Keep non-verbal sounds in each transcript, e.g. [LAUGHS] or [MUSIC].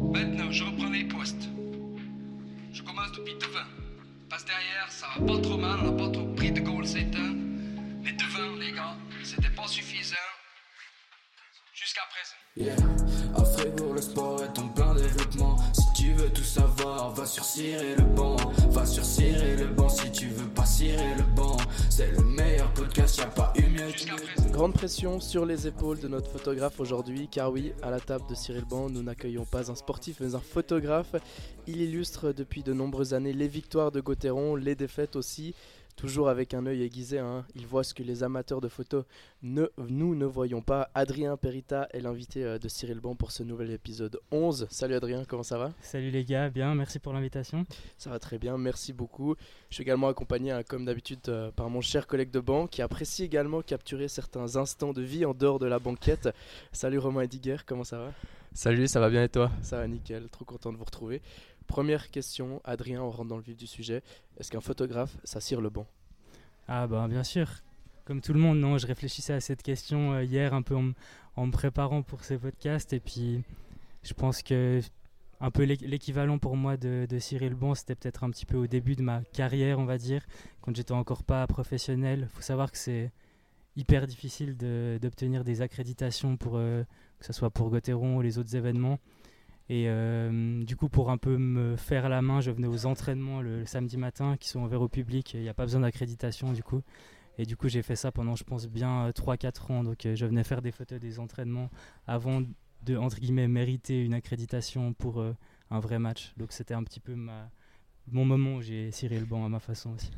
Maintenant, je reprends les postes. Je commence depuis devant. Passe derrière, ça va pas trop mal, on n'a pas trop pris de goal c'est un. Mais devant, les gars, c'était pas suffisant. Jusqu'à présent. Yeah. À Fribourg, le sport est en plein développement. Grande pression sur les épaules de notre photographe aujourd'hui, car oui, à la table de Cyril Ban, nous n'accueillons pas un sportif, mais un photographe. Il illustre depuis de nombreuses années les victoires de Gauthieron, les défaites aussi, toujours avec un œil aiguisé. hein. Il voit ce que les amateurs de photos, ne, nous ne voyons pas. Adrien Perita est l'invité euh, de Cyril Ban pour ce nouvel épisode 11. Salut Adrien, comment ça va? Salut les gars, bien, merci pour l'invitation. Ça va très bien, merci beaucoup. Je suis également accompagné, hein, comme d'habitude, euh, par mon cher collègue de banc qui apprécie également capturer certains instants de vie en dehors de la banquette. Salut Romain Ediger, comment ça va? Salut, ça va bien et toi? Ça va nickel, trop content de vous retrouver. Première question, Adrien, on rentre dans le vif du sujet. Est-ce qu'un photographe, ça cire le banc? Ah bah bien sûr, comme tout le monde, non, je réfléchissais à cette question euh, hier un peu en, me préparant pour ces podcasts et puis je pense que un peu l'équ- l'équivalent pour moi de, Cyril Bon, c'était peut-être un petit peu au début de ma carrière, on va dire, quand j'étais encore pas professionnel. faut savoir que c'est hyper difficile d'obtenir des accréditations pour euh, que ce soit pour Gauthieron ou les autres événements. Et euh, du coup, pour un peu me faire la main, je venais aux entraînements le, samedi matin qui sont ouverts au public. Il n'y a pas besoin d'accréditation du coup. Et du coup, j'ai fait ça pendant, je pense, bien euh, 3-4 ans. Donc, euh, je venais faire des photos des entraînements avant de, entre guillemets, mériter une accréditation pour euh, un vrai match. Donc, c'était un petit peu ma, mon moment où j'ai ciré le banc à ma façon aussi.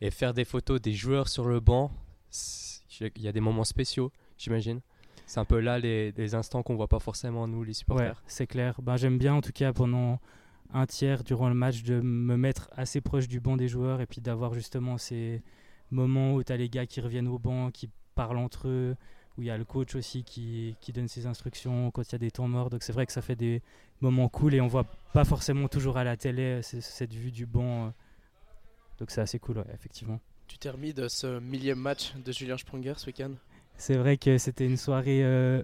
Et faire des photos des joueurs sur le banc, il y a des moments spéciaux, j'imagine? C'est un peu là les, les instants qu'on voit pas forcément nous, les Ouais, supporters. c'est clair. Ben, J'aime bien, en tout cas, pendant un tiers durant le match, de me mettre assez proche du banc des joueurs et puis d'avoir justement ces moments où tu as les gars qui reviennent au banc, qui parlent entre eux, où il y a le coach aussi qui, qui donne ses instructions quand il y a des temps morts. Donc c'est vrai que ça fait des moments cool et on voit pas forcément toujours à la télé euh, cette vue du banc. euh. Donc c'est assez cool, ouais, effectivement. Tu t'es remis de ce millième match de Julien Sprunger ce week-end? C'est vrai que c'était une soirée euh,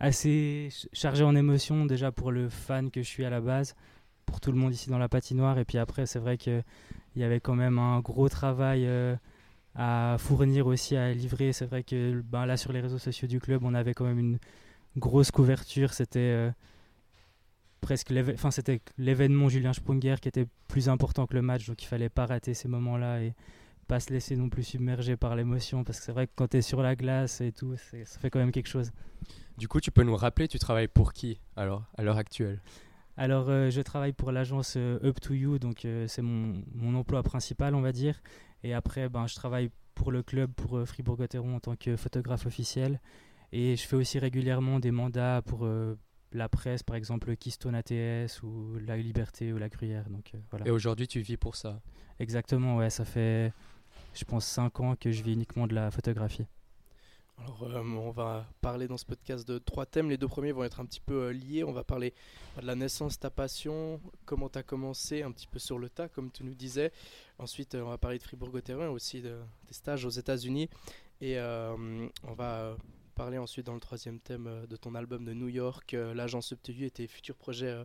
assez ch- chargée en émotions, déjà pour le fan que je suis à la base, pour tout le monde ici dans la patinoire. Et puis après, c'est vrai qu'il y avait quand même un gros travail euh, à fournir aussi, à livrer. C'est vrai que ben, là, sur les réseaux sociaux du club, on avait quand même une grosse couverture. C'était euh, presque l'événement Julien Sprunger qui était plus important que le match. Donc il fallait pas rater ces moments-là. Pas se laisser non plus submerger par l'émotion parce que c'est vrai que quand tu es sur la glace et tout, ça fait quand même quelque chose. Du coup, tu peux nous rappeler, tu travailles pour qui alors, à l'heure actuelle? Alors, euh, je travaille pour l'agence euh, Up to You, donc euh, c'est mon, mon emploi principal, on va dire. Et après, ben, je travaille pour le club, pour Fribourg-Gotteron en tant que photographe officiel. Et je fais aussi régulièrement des mandats pour la presse, par exemple Keystone ATS ou La Liberté ou La Gruyère. Donc voilà. Et aujourd'hui, tu vis pour ça? Exactement, ouais, ça fait, je pense, 5 ans que je vis uniquement de la photographie. Alors, euh, on va parler dans ce podcast de trois thèmes. Les deux premiers vont être un petit peu euh, liés. On va parler de la naissance, ta passion, comment tu as commencé, un petit peu sur le tas, comme tu nous disais. Ensuite, euh, on va parler de Fribourg-Gotteron, aussi de, des stages aux États-Unis. Et euh, on va parler ensuite, dans le troisième thème, euh, de ton album de New York, euh, l'agence Subtilu et tes futurs projets euh,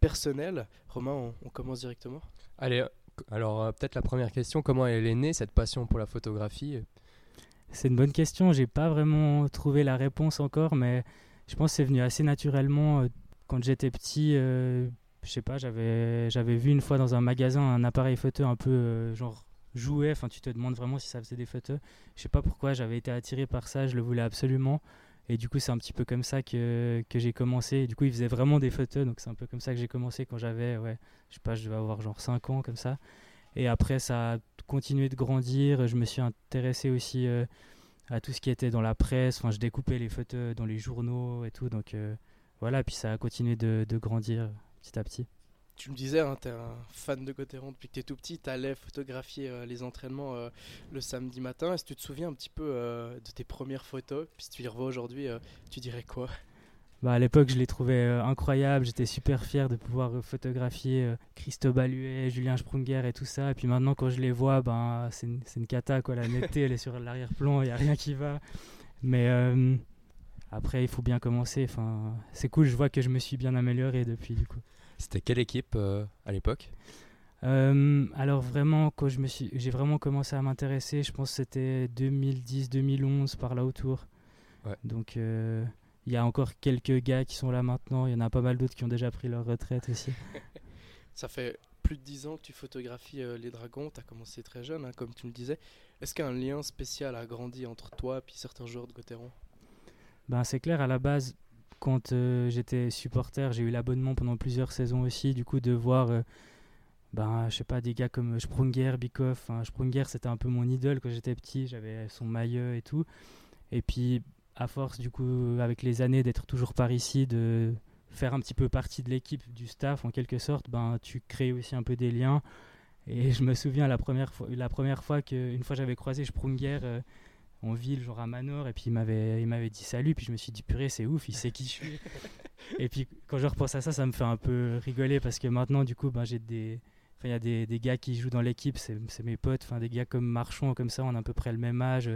personnels. Romain, on, on commence directement. Allez, alors euh, peut-être la première question, comment elle est née cette passion pour la photographie? C'est une bonne question. J'ai pas vraiment trouvé la réponse encore, mais je pense que c'est venu assez naturellement. euh, Quand j'étais petit, euh, je sais pas, j'avais j'avais vu une fois dans un magasin un appareil photo un peu euh, genre jouet. Enfin, tu te demandes vraiment si ça faisait des photos. Je sais pas pourquoi, j'avais été attiré par ça. Je le voulais absolument. Et du coup, c'est un petit peu comme ça que, que j'ai commencé. Du coup, il faisait vraiment des photos. Donc, c'est un peu comme ça que j'ai commencé quand j'avais, ouais, je sais pas, je devais avoir genre 5 ans, comme ça. Et après, ça a continué de grandir. Je me suis intéressé aussi euh, à tout ce qui était dans la presse. Enfin, je découpais les photos dans les journaux et tout. Donc euh, voilà, puis ça a continué de, de grandir petit à petit. Tu me disais, hein, tu es un fan de Gauthieron depuis que tu es tout petit, tu allais photographier euh, les entraînements euh, le samedi matin. Est-ce que tu te souviens un petit peu euh, de tes premières photos? Puis si tu les revois aujourd'hui, tu dirais quoi? Bah, à l'époque, je les trouvais incroyables. J'étais super fier de pouvoir photographier Christophe Huet, Julien Sprunger et tout ça. Et puis maintenant, quand je les vois, ben, c'est une, une cata. Quoi. La netteté, elle est sur l'arrière-plan, il n'y a rien qui va. Mais après, il faut bien commencer. Enfin, c'est cool, je vois que je me suis bien amélioré depuis du coup. C'était quelle équipe euh, à l'époque? Euh, alors vraiment, quand je me suis, j'ai vraiment commencé à m'intéresser, je pense que c'était 2010-2011 par là autour. Ouais. Donc euh, il y a encore quelques gars qui sont là maintenant. Il y en a pas mal d'autres qui ont déjà pris leur retraite aussi. [LAUGHS] Ça fait plus de 10 ans que tu photographies euh, les dragons, tu as commencé très jeune, hein, comme tu me disais. Est-ce qu'un lien spécial a grandi entre toi et certains joueurs de Gauthieron Ben, c'est clair, à la base, quand euh, j'étais supporter, j'ai eu l'abonnement pendant plusieurs saisons aussi. Du coup, de voir, euh, ben, je sais pas, des gars comme Sprunger, Bikoff. Enfin, Sprunger, c'était un peu mon idole quand j'étais petit. J'avais son maillot et tout. Et puis, à force, du coup, avec les années d'être toujours par ici, de faire un petit peu partie de l'équipe, du staff en quelque sorte, ben, tu crées aussi un peu des liens. Et [LAUGHS] je me souviens la première fois, la première fois que, une fois j'avais croisé Sprunger euh, en ville, genre à Manor, et puis il m'avait, il m'avait dit salut, puis je me suis dit purée, c'est ouf, il sait qui je suis. [LAUGHS] et puis quand je repense à ça, ça me fait un peu rigoler parce que maintenant, du coup, ben, j'ai des. Enfin, il y a des, des, gars qui jouent dans l'équipe, c'est, c'est mes potes, enfin, des gars comme Marchand, comme ça, on a à peu près le même âge.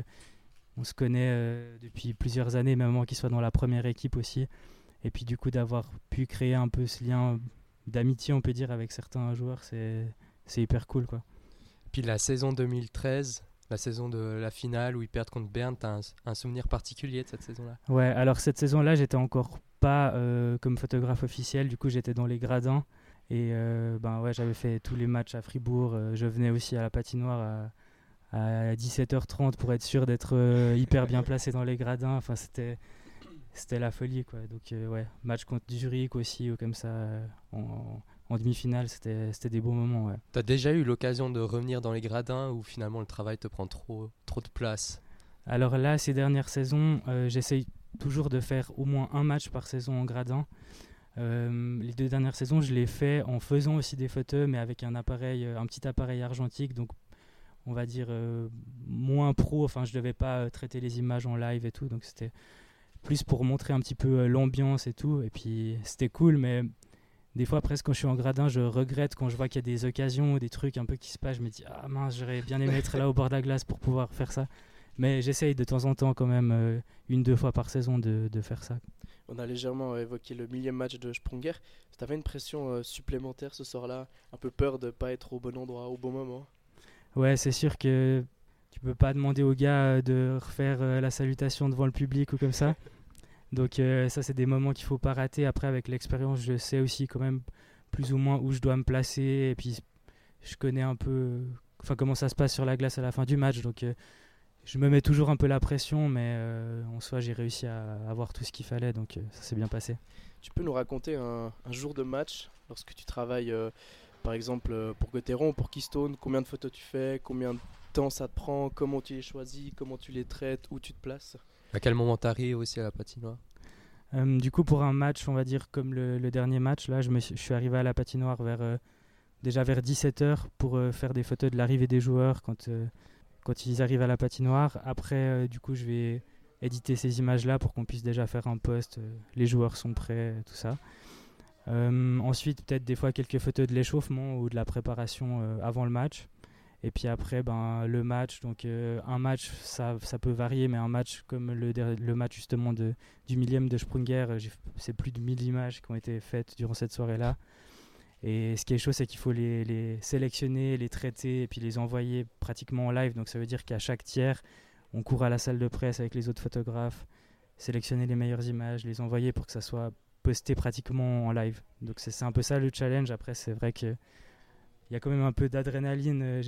On se connaît euh, depuis plusieurs années, même avant qu'ils soient dans la première équipe aussi. Et puis du coup d'avoir pu créer un peu ce lien d'amitié, on peut dire, avec certains joueurs, c'est, c'est hyper cool. Quoi. Puis la saison 2013, la saison de la finale où ils perdent contre Berne, t'as un, un, souvenir particulier de cette saison-là? Ouais, alors cette saison-là, j'étais encore pas euh, comme photographe officiel, du coup j'étais dans les gradins. Et euh, ben ouais, j'avais fait tous les matchs à Fribourg. Euh, je venais aussi à la patinoire à, à 17h30 pour être sûr d'être hyper bien placé dans les gradins. Enfin, c'était c'était la folie quoi. Donc ouais, match contre Zurich aussi ou comme ça en demi-finale, c'était des beaux moments. Ouais. T'as déjà eu l'occasion de revenir dans les gradins où finalement le travail te prend trop trop de place? Alors là, ces dernières saisons, euh, j'essaye toujours de faire au moins un match par saison en gradin. Euh, les deux dernières saisons, je l'ai fait en faisant aussi des photos, mais avec un appareil, un petit appareil argentique, donc on va dire euh, moins pro. Enfin, je devais pas euh, traiter les images en live et tout, donc c'était plus pour montrer un petit peu euh, l'ambiance et tout. Et puis c'était cool, mais des fois, presque quand je suis en gradin, je regrette quand je vois qu'il y a des occasions ou des trucs un peu qui se passent. Je me dis, ah mince, j'aurais bien aimé être là au bord de la glace pour pouvoir faire ça. Mais j'essaye de temps en temps, quand même, euh, une, deux fois par saison, de, de, faire ça. On a légèrement évoqué le millième match de Sprunger. Tu avais une pression euh, supplémentaire ce soir-là Un peu peur de ne pas être au bon endroit, au bon moment Ouais, c'est sûr que tu peux pas demander aux gars de refaire euh, la salutation devant le public ou comme ça. [LAUGHS] Donc euh, ça, c'est des moments qu'il faut pas rater. Après, avec l'expérience, je sais aussi quand même plus ou moins où je dois me placer. Et puis, je connais un peu enfin, comment ça se passe sur la glace à la fin du match. Donc, euh, je me mets toujours un peu la pression. Mais euh, en soi, j'ai réussi à avoir tout ce qu'il fallait. Donc, ça s'est bien passé. Tu peux nous raconter un, jour de match lorsque tu travailles, par exemple, pour Gauthieron, pour Keystone Combien de photos tu fais Combien de temps ça te prend Comment tu les choisis Comment tu les traites Où tu te places? À quel moment t'arrives aussi à la patinoire? Euh, du coup, pour un match, on va dire comme le, dernier match, là, je, suis, arrivé à la patinoire vers, euh, déjà vers 17h pour euh, faire des photos de l'arrivée des joueurs quand, quand ils arrivent à la patinoire. Après, du coup, je vais éditer ces images-là pour qu'on puisse déjà faire un post. les joueurs sont prêts, tout ça. Ensuite, peut-être des fois quelques photos de l'échauffement ou de la préparation avant le match. Et puis après, ben, le match, donc euh, un match, ça, ça peut varier, mais un match comme le, le match justement de, du millième de Sprunger, euh, c'est plus de 1000 images qui ont été faites durant cette soirée-là. Et ce qui est chaud, c'est qu'il faut les, les sélectionner, les traiter et puis les envoyer pratiquement en live. Donc ça veut dire qu'à chaque tiers, on court à la salle de presse avec les autres photographes, sélectionner les meilleures images, les envoyer pour que ça soit posté pratiquement en live. Donc c'est un peu ça le challenge. Après, c'est vrai que il y a quand même un peu d'adrénaline. Euh,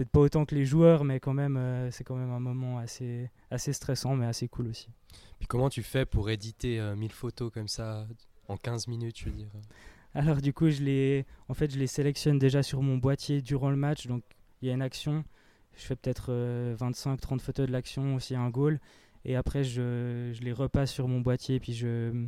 peut-être pas autant que les joueurs, mais quand même, euh, c'est quand même un moment assez, assez stressant, mais assez cool aussi. Puis comment tu fais pour éditer euh, 1000 photos comme ça en 15 minutes, je veux dire? Alors du coup, je les, en fait, je les sélectionne déjà sur mon boîtier durant le match. Donc il y a une action, je fais peut-être 25-30 photos de l'action, aussi un goal, et après je, je les repasse sur mon boîtier, puis je,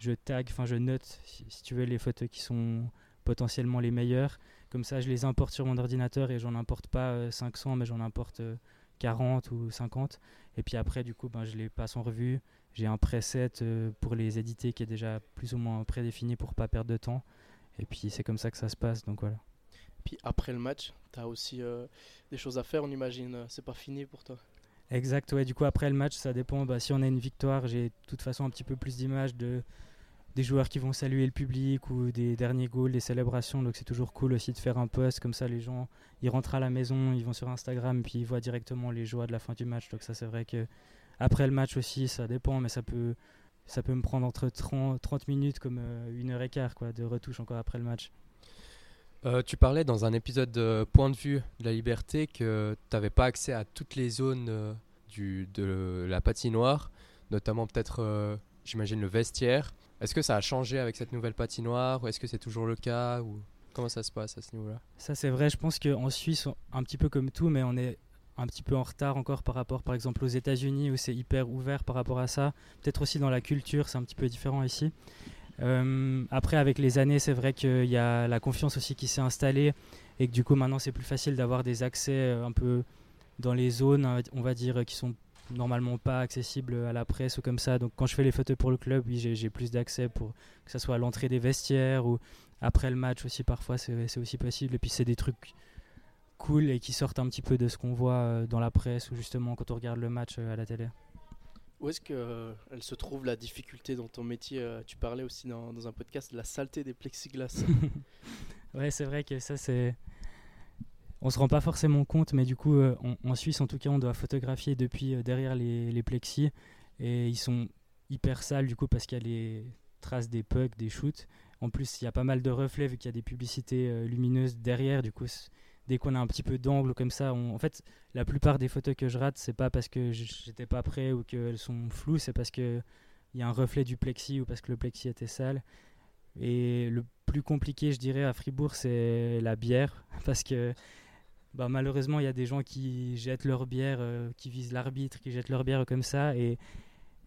je tag, enfin je note, si, si tu veux, les photos qui sont potentiellement les meilleures. Comme ça, je les importe sur mon ordinateur et j'en importe pas euh, 500, mais j'en importe euh, 40 ou 50. Et puis après, du coup, ben, je les passe en revue. J'ai un preset euh, pour les éditer qui est déjà plus ou moins prédéfini pour pas perdre de temps. Et puis c'est comme ça que ça se passe, donc voilà. Puis après le match, tu as aussi euh, des choses à faire, on imagine. C'est pas fini pour toi Exact, ouais. Du coup, après le match, ça dépend. Bah, si on a une victoire, j'ai de toute façon un petit peu plus d'images de, des joueurs qui vont saluer le public ou des derniers goals, des célébrations. Donc c'est toujours cool aussi de faire un post comme ça. Les gens, ils rentrent à la maison, ils vont sur Instagram et puis ils voient directement les joies de la fin du match. Donc ça, c'est vrai que après le match aussi, ça dépend, mais ça peut, ça peut me prendre entre 30, 30 minutes comme euh, une heure et quart quoi, de retouche encore après le match. Euh, tu parlais dans un épisode de Point de vue de la liberté que tu n'avais pas accès à toutes les zones euh, du, de la patinoire, notamment peut-être, j'imagine, le vestiaire. Est-ce que ça a changé avec cette nouvelle patinoire ou est-ce que c'est toujours le cas ou Comment ça se passe à ce niveau-là? Ça c'est vrai, je pense qu'en Suisse, un petit peu comme tout, mais on est un petit peu en retard encore par rapport par exemple aux États-Unis où c'est hyper ouvert par rapport à ça. Peut-être aussi dans la culture, c'est un petit peu différent ici. Euh, après, avec les années, c'est vrai qu'il y a la confiance aussi qui s'est installée et que du coup, maintenant, c'est plus facile d'avoir des accès euh, un peu dans les zones, on va dire, qui sont normalement pas accessibles à la presse ou comme ça. Donc, quand je fais les photos pour le club, oui, j'ai plus d'accès pour que ce soit à l'entrée des vestiaires ou après le match aussi, parfois, c'est aussi possible. Et puis, c'est des trucs cool et qui sortent un petit peu de ce qu'on voit euh, dans la presse ou justement quand on regarde le match à la télé. Où est-ce qu'elle euh, se trouve la difficulté dans ton métier euh, Tu parlais aussi dans, un podcast de la saleté des plexiglas. [LAUGHS] ouais, c'est vrai que ça, c'est. On se rend pas forcément compte, mais du coup, euh, en Suisse, en tout cas, on doit photographier depuis derrière les, les, plexis. Et ils sont hyper sales, du coup, parce qu'il y a les traces des pucks, des shoots. En plus, il y a pas mal de reflets, vu qu'il y a des publicités lumineuses derrière. Du coup, dès qu'on a un petit peu d'angle comme ça, en fait, la plupart des photos que je rate, c'est pas parce que j'étais pas prêt ou qu'elles sont floues, c'est parce que il y a un reflet du plexi ou parce que le plexi était sale. Et le plus compliqué, je dirais, à Fribourg, c'est la bière, [LAUGHS] parce que bah, malheureusement, il y a des gens qui jettent leur bière, euh, qui visent l'arbitre, qui jettent leur bière comme ça, et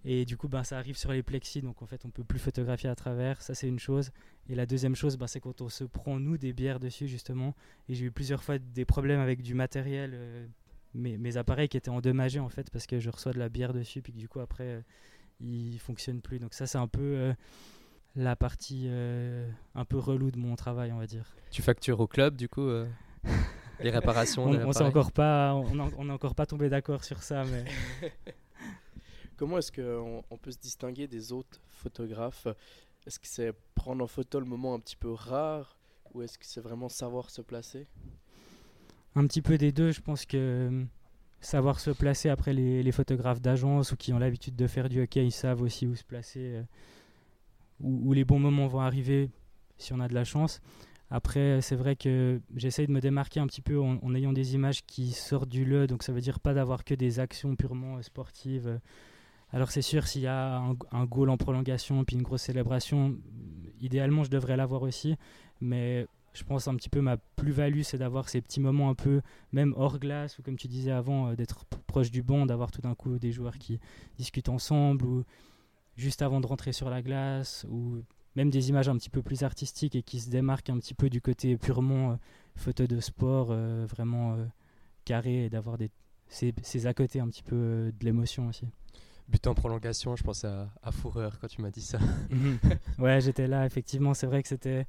et du coup, ben, ça arrive sur les plexis, donc en fait, on peut plus photographier à travers. Ça, c'est une chose. Et la deuxième chose, ben, c'est quand on se prend, nous, des bières dessus, justement. Et j'ai eu plusieurs fois des problèmes avec du matériel, euh, mes, mes, appareils qui étaient endommagés, en fait, parce que je reçois de la bière dessus, puis que du coup, après, euh, ils fonctionnent plus. Donc ça, c'est un peu euh, la partie un peu relou de mon travail, on va dire. Tu factures au club, du coup [LAUGHS] les réparations On n'est encore pas, on, on encore pas tombé d'accord sur ça, mais... [LAUGHS] Comment est-ce qu'on on peut se distinguer des autres photographes? Est-ce que c'est prendre en photo le moment un petit peu rare ou est-ce que c'est vraiment savoir se placer? Un petit peu des deux. Je pense que euh, savoir se placer après les, photographes d'agence ou qui ont l'habitude de faire du hockey, ils savent aussi où se placer, euh, où, les bons moments vont arriver si on a de la chance. Après, c'est vrai que j'essaye de me démarquer un petit peu en, ayant des images qui sortent du le, donc ça veut dire pas d'avoir que des actions purement sportives. Alors c'est sûr, s'il y a un, goal en prolongation puis une grosse célébration, idéalement je devrais l'avoir aussi. Mais je pense un petit peu ma plus-value, c'est d'avoir ces petits moments un peu, même hors glace, ou comme tu disais avant, euh, d'être proche du banc, d'avoir tout d'un coup des joueurs qui discutent ensemble, ou juste avant de rentrer sur la glace, ou même des images un petit peu plus artistiques et qui se démarquent un petit peu du côté purement euh, photo de sport, euh, vraiment carré, et d'avoir ces, ces à côté un petit peu de l'émotion aussi. But en prolongation, je pense à, à Fourreur quand tu m'as dit ça. [LAUGHS] Ouais, j'étais là, effectivement. C'est vrai que c'était.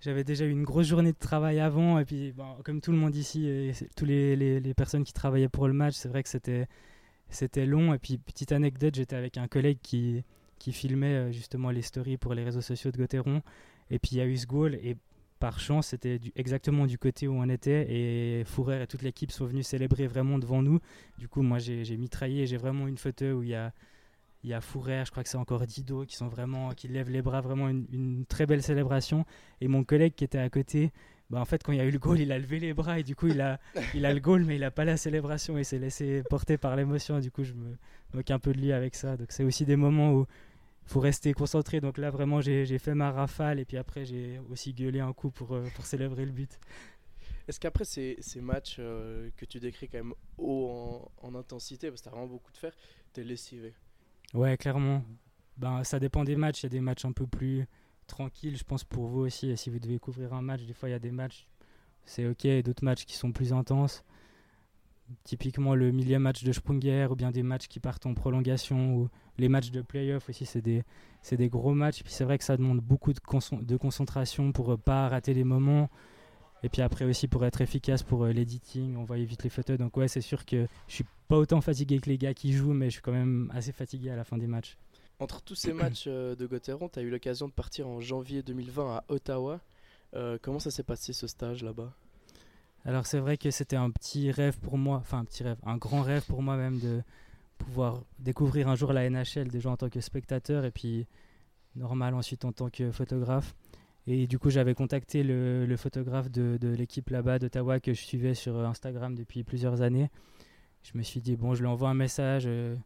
J'avais déjà eu une grosse journée de travail avant, et puis, bon, comme tout le monde ici, et tous les, les, les, personnes qui travaillaient pour le match, c'est vrai que c'était, c'était long. Et puis, petite anecdote, j'étais avec un collègue qui, qui filmait euh, justement les stories pour les réseaux sociaux de Gauthieron, et puis il y a eu ce goal, et par chance, c'était exactement du côté où on était et Fourrer et toute l'équipe sont venus célébrer vraiment devant nous. Du coup, moi, j'ai mitraillé. J'ai vraiment une photo où il y a, il y a je crois que c'est encore Dido, qui sont vraiment, qui lèvent les bras, vraiment une, très belle célébration. Et mon collègue qui était à côté, bah, en fait, quand il y a eu le goal, il a levé les bras et du coup, il a, [LAUGHS] il a le goal, mais il n'a pas la célébration. Il s'est laissé porter par l'émotion. Du coup, je me moque un peu de lui avec ça. Donc, c'est aussi des moments où faut rester concentré. Donc là, vraiment, j'ai fait ma rafale et puis après, j'ai aussi gueulé un coup pour, euh, pour célébrer le but. Est-ce qu'après ces, ces, matchs euh, que tu décris quand même haut en, intensité, parce que tu as vraiment beaucoup de faire, tu es lessivé? Ouais, clairement. Ben, ça dépend des matchs. Il y a des matchs un peu plus tranquilles, je pense, pour vous aussi. Et si vous devez couvrir un match, des fois, il y a des matchs, c'est ok, d'autres matchs qui sont plus intenses. Typiquement le millième match de Sprunger ou bien des matchs qui partent en prolongation ou les matchs de playoff aussi, c'est des, des gros matchs. Puis c'est vrai que ça demande beaucoup de, de concentration pour euh, pas rater les moments. Et puis après aussi pour être efficace pour euh, l'editing, voit vite les photos. Donc ouais, c'est sûr que je suis pas autant fatigué que les gars qui jouent, mais je suis quand même assez fatigué à la fin des matchs. Entre tous ces matchs euh, de Gauthieron, tu as eu l'occasion de partir en janvier 2020 à Ottawa. Euh, comment ça s'est passé ce stage là-bas? Alors c'est vrai que c'était un petit rêve pour moi, enfin un petit rêve, un grand rêve pour moi même de pouvoir découvrir un jour la NHL déjà en tant que spectateur et puis normal ensuite en tant que photographe. Et du coup j'avais contacté le, photographe de, l'équipe là-bas d'Ottawa que je suivais sur Instagram depuis plusieurs années. Je me suis dit bon je lui envoie un message. euh,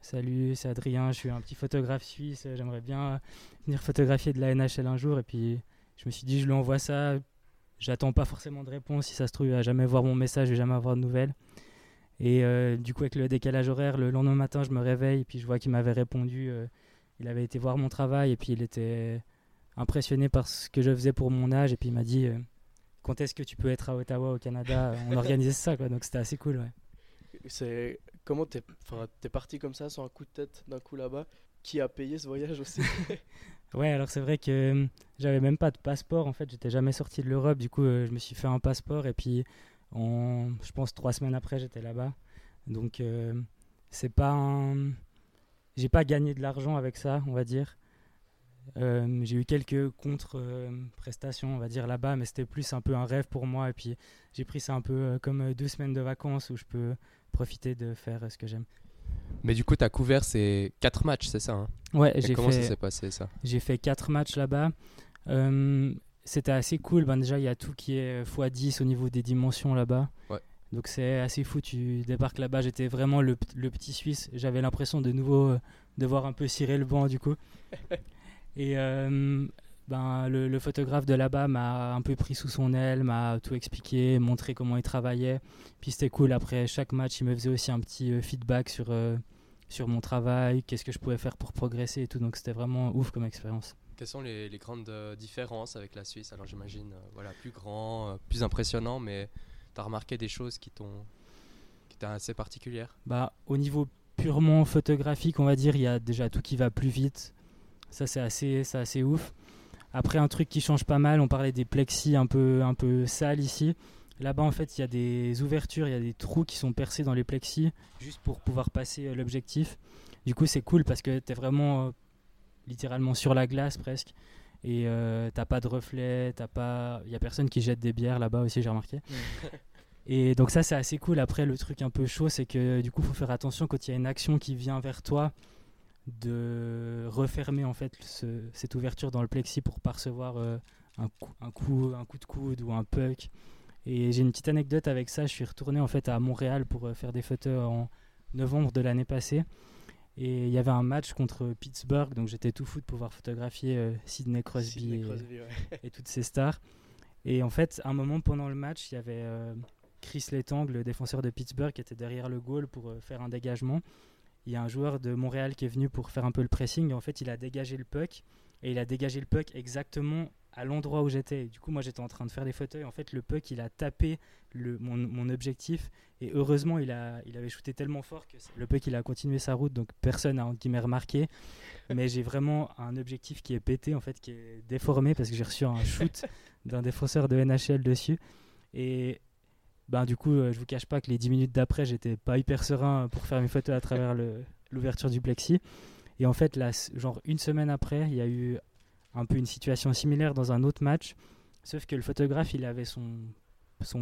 Salut, c'est Adrien, je suis un petit photographe suisse, j'aimerais bien venir photographier de la NHL un jour. Et puis je me suis dit, je lui envoie ça, j'attends pas forcément de réponse, si ça se trouve, il va jamais voir mon message, je vais jamais avoir de nouvelles. Et euh, du coup, avec le décalage horaire, le lendemain matin, je me réveille, et puis je vois qu'il m'avait répondu, euh, il avait été voir mon travail, et puis il était impressionné par ce que je faisais pour mon âge, et puis il m'a dit, euh, quand est-ce que tu peux être à Ottawa, au Canada? On organisait ça, quoi, donc c'était assez cool. C'est comment t'es t'es parti comme ça sur un coup de tête d'un coup là-bas? Qui a payé ce voyage aussi [LAUGHS] Ouais, alors c'est vrai que euh, j'avais même pas de passeport en fait, j'étais jamais sorti de l'Europe, du coup euh, je me suis fait un passeport et puis je pense trois semaines après j'étais là-bas. Donc euh, c'est pas un... J'ai pas gagné de l'argent avec ça, on va dire. J'ai eu quelques contre-prestations, on va dire, là-bas, mais c'était plus un peu un rêve pour moi. Et puis j'ai pris ça un peu comme deux semaines de vacances où je peux profiter de faire ce que j'aime. Mais du coup, tu as couvert ces 4 matchs, c'est ça hein Ouais, j'ai comment fait... ça s'est passé ça J'ai fait 4 matchs là-bas. Euh, c'était assez cool. Ben déjà, il y a tout qui est x10 au niveau des dimensions là-bas. Ouais. Donc c'est assez fou. Tu débarques là-bas. J'étais vraiment le, petit Suisse. J'avais l'impression de nouveau euh, devoir un peu cirer le banc du coup. [LAUGHS] Et euh, ben, le, le photographe de là-bas m'a un peu pris sous son aile, m'a tout expliqué, montré comment il travaillait. Puis c'était cool. Après chaque match, il me faisait aussi un petit euh, feedback sur, euh, sur mon travail, qu'est-ce que je pouvais faire pour progresser et tout. Donc c'était vraiment ouf comme expérience. Quelles sont les, les grandes euh, différences avec la Suisse? Alors j'imagine, voilà, plus grand, plus impressionnant, mais tu as remarqué des choses qui t'ont assez particulières? Bah, au niveau purement photographique, on va dire, il y a déjà tout qui va plus vite. Ça, c'est assez, c'est assez ouf. Après, un truc qui change pas mal, on parlait des plexis un peu, un peu sales ici. Là-bas, en fait, il y a des ouvertures, il y a des trous qui sont percés dans les plexis, juste pour pouvoir passer euh, l'objectif. Du coup, c'est cool parce que tu es vraiment euh, littéralement sur la glace presque. Et euh, t'as pas de reflet, t'as pas. Il y a personne qui jette des bières là-bas aussi, j'ai remarqué. [LAUGHS] Et donc ça c'est assez cool. Après le truc un peu chaud c'est que du coup faut faire attention quand il y a une action qui vient vers toi de refermer en fait ce- cette ouverture dans le plexi pour pas recevoir euh, un, coup, un, coup, un coup de coude ou un puck. Et j'ai une petite anecdote avec ça. Je suis retourné en fait à Montréal pour euh, faire des photos en novembre de l'année passée. Et il y avait un match contre Pittsburgh, donc j'étais tout fou de pouvoir photographier euh, Sidney Crosby, Sidney et- Crosby, ouais. et toutes ces stars. Et en fait, à un moment pendant le match, il y avait euh, Chris Letang, le défenseur de Pittsburgh, qui était derrière le goal pour euh, faire un dégagement. Il y a un joueur de Montréal qui est venu pour faire un peu le pressing. Et en fait, il a dégagé le puck. Et il a dégagé le puck exactement à l'endroit où j'étais. Du coup, moi, j'étais en train de faire des fauteuils. En fait, le puck, il a tapé le, mon, mon objectif. Et heureusement, il, a, il avait shooté tellement fort que le puck, il a continué sa route. Donc, personne n'a entre guillemets remarqué. [LAUGHS] Mais j'ai vraiment un objectif qui est pété, en fait, qui est déformé parce que j'ai reçu un shoot [LAUGHS] d'un défenseur de NHL dessus. Et ben, du coup, euh, je vous cache pas que les 10 minutes d'après, j'étais pas hyper serein pour faire mes photos à travers l'ouverture du plexi. Et en fait, là, genre une semaine après, il y a eu un peu une situation similaire dans un autre match. Sauf que le photographe, il avait son,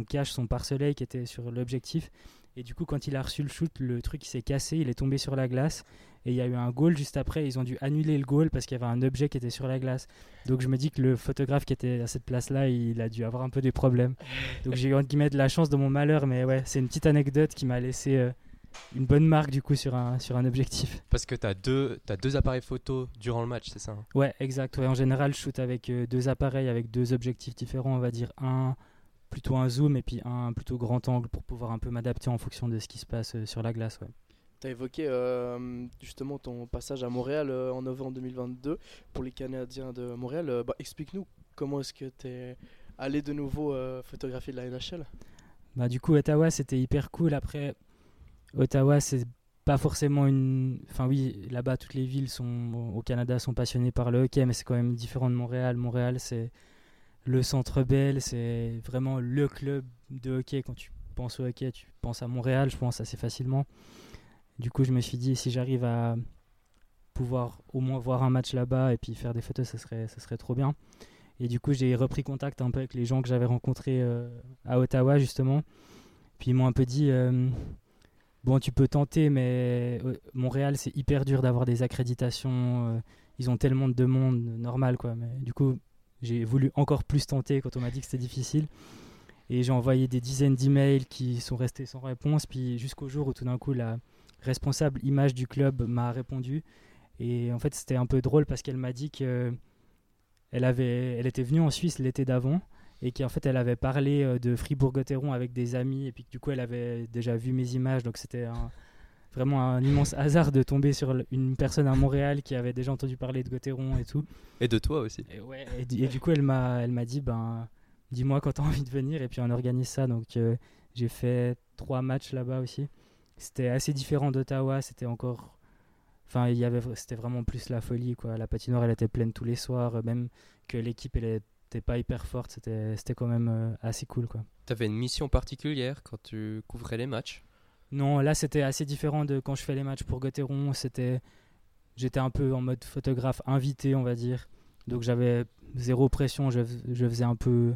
cache, son pare-soleil qui était sur l'objectif. Et du coup, quand il a reçu le shoot, le truc s'est cassé, il est tombé sur la glace. Et il y a eu un goal juste après. Ils ont dû annuler le goal parce qu'il y avait un objet qui était sur la glace. Donc je me dis que le photographe qui était à cette place-là, il a dû avoir un peu des problèmes. Donc j'ai eu entre guillemets de la chance de mon malheur, mais ouais, c'est une petite anecdote qui m'a laissé euh, une bonne marque du coup sur un, sur un objectif. Parce que tu as deux, deux appareils photo durant le match, c'est ça hein? Ouais, exact. Ouais, en général, je shoot avec euh, deux appareils, avec deux objectifs différents. On va dire un plutôt un zoom et puis un plutôt grand angle pour pouvoir un peu m'adapter en fonction de ce qui se passe euh, sur la glace. Ouais. Tu as évoqué euh, justement ton passage à Montréal euh, en novembre 2022 pour les Canadiens de Montréal. Euh, bah, Explique-nous comment est-ce que tu es allé de nouveau photographier de la NHL Bah, du coup, Ottawa, c'était hyper cool. Après, Ottawa, c'est pas forcément une. Enfin, oui, là-bas, toutes les villes sont, au Canada sont passionnées par le hockey, mais c'est quand même différent de Montréal. Montréal, c'est le centre belle, c'est vraiment le club de hockey. Quand tu penses au hockey, tu penses à Montréal, je pense assez facilement. Du coup, je me suis dit, si j'arrive à pouvoir au moins voir un match là-bas et puis faire des photos, ça serait, ça serait trop bien. Et du coup, j'ai repris contact un peu avec les gens que j'avais rencontrés euh, à Ottawa, justement. Puis ils m'ont un peu dit euh, Bon, tu peux tenter, mais euh, Montréal, c'est hyper dur d'avoir des accréditations. ils ont tellement de monde, normal, quoi. Mais du coup, j'ai voulu encore plus tenter quand on m'a dit que c'était difficile. Et j'ai envoyé des dizaines d'emails qui sont restés sans réponse. Puis jusqu'au jour où tout d'un coup, la responsable image du club m'a répondu. Et en fait, c'était un peu drôle parce qu'elle m'a dit que elle, avait, elle était venue en Suisse l'été d'avant et qu'en fait elle avait parlé euh, de Fribourg-Gotteron avec des amis et puis que du coup elle avait déjà vu mes images donc c'était vraiment un immense hasard de tomber sur une personne à Montréal qui avait déjà entendu parler de Gotteron et tout. Et de toi aussi. Et, ouais, et, du coup elle m'a elle m'a dit ben dis-moi quand tu as envie de venir et puis on organise ça donc euh, j'ai fait trois matchs là-bas aussi. C'était assez différent d'Ottawa, c'était encore Enfin, il y avait, c'était vraiment plus la folie, quoi. La patinoire, elle était pleine tous les soirs, euh, même que l'équipe, elle était pas hyper forte. C'était, c'était quand même euh, assez cool, quoi. T'avais une mission particulière quand tu couvrais les matchs? Non, là, c'était assez différent de quand je fais les matchs pour Gotteron. C'était, j'étais un peu en mode photographe invité, on va dire. Donc j'avais zéro pression. Je, je faisais un peu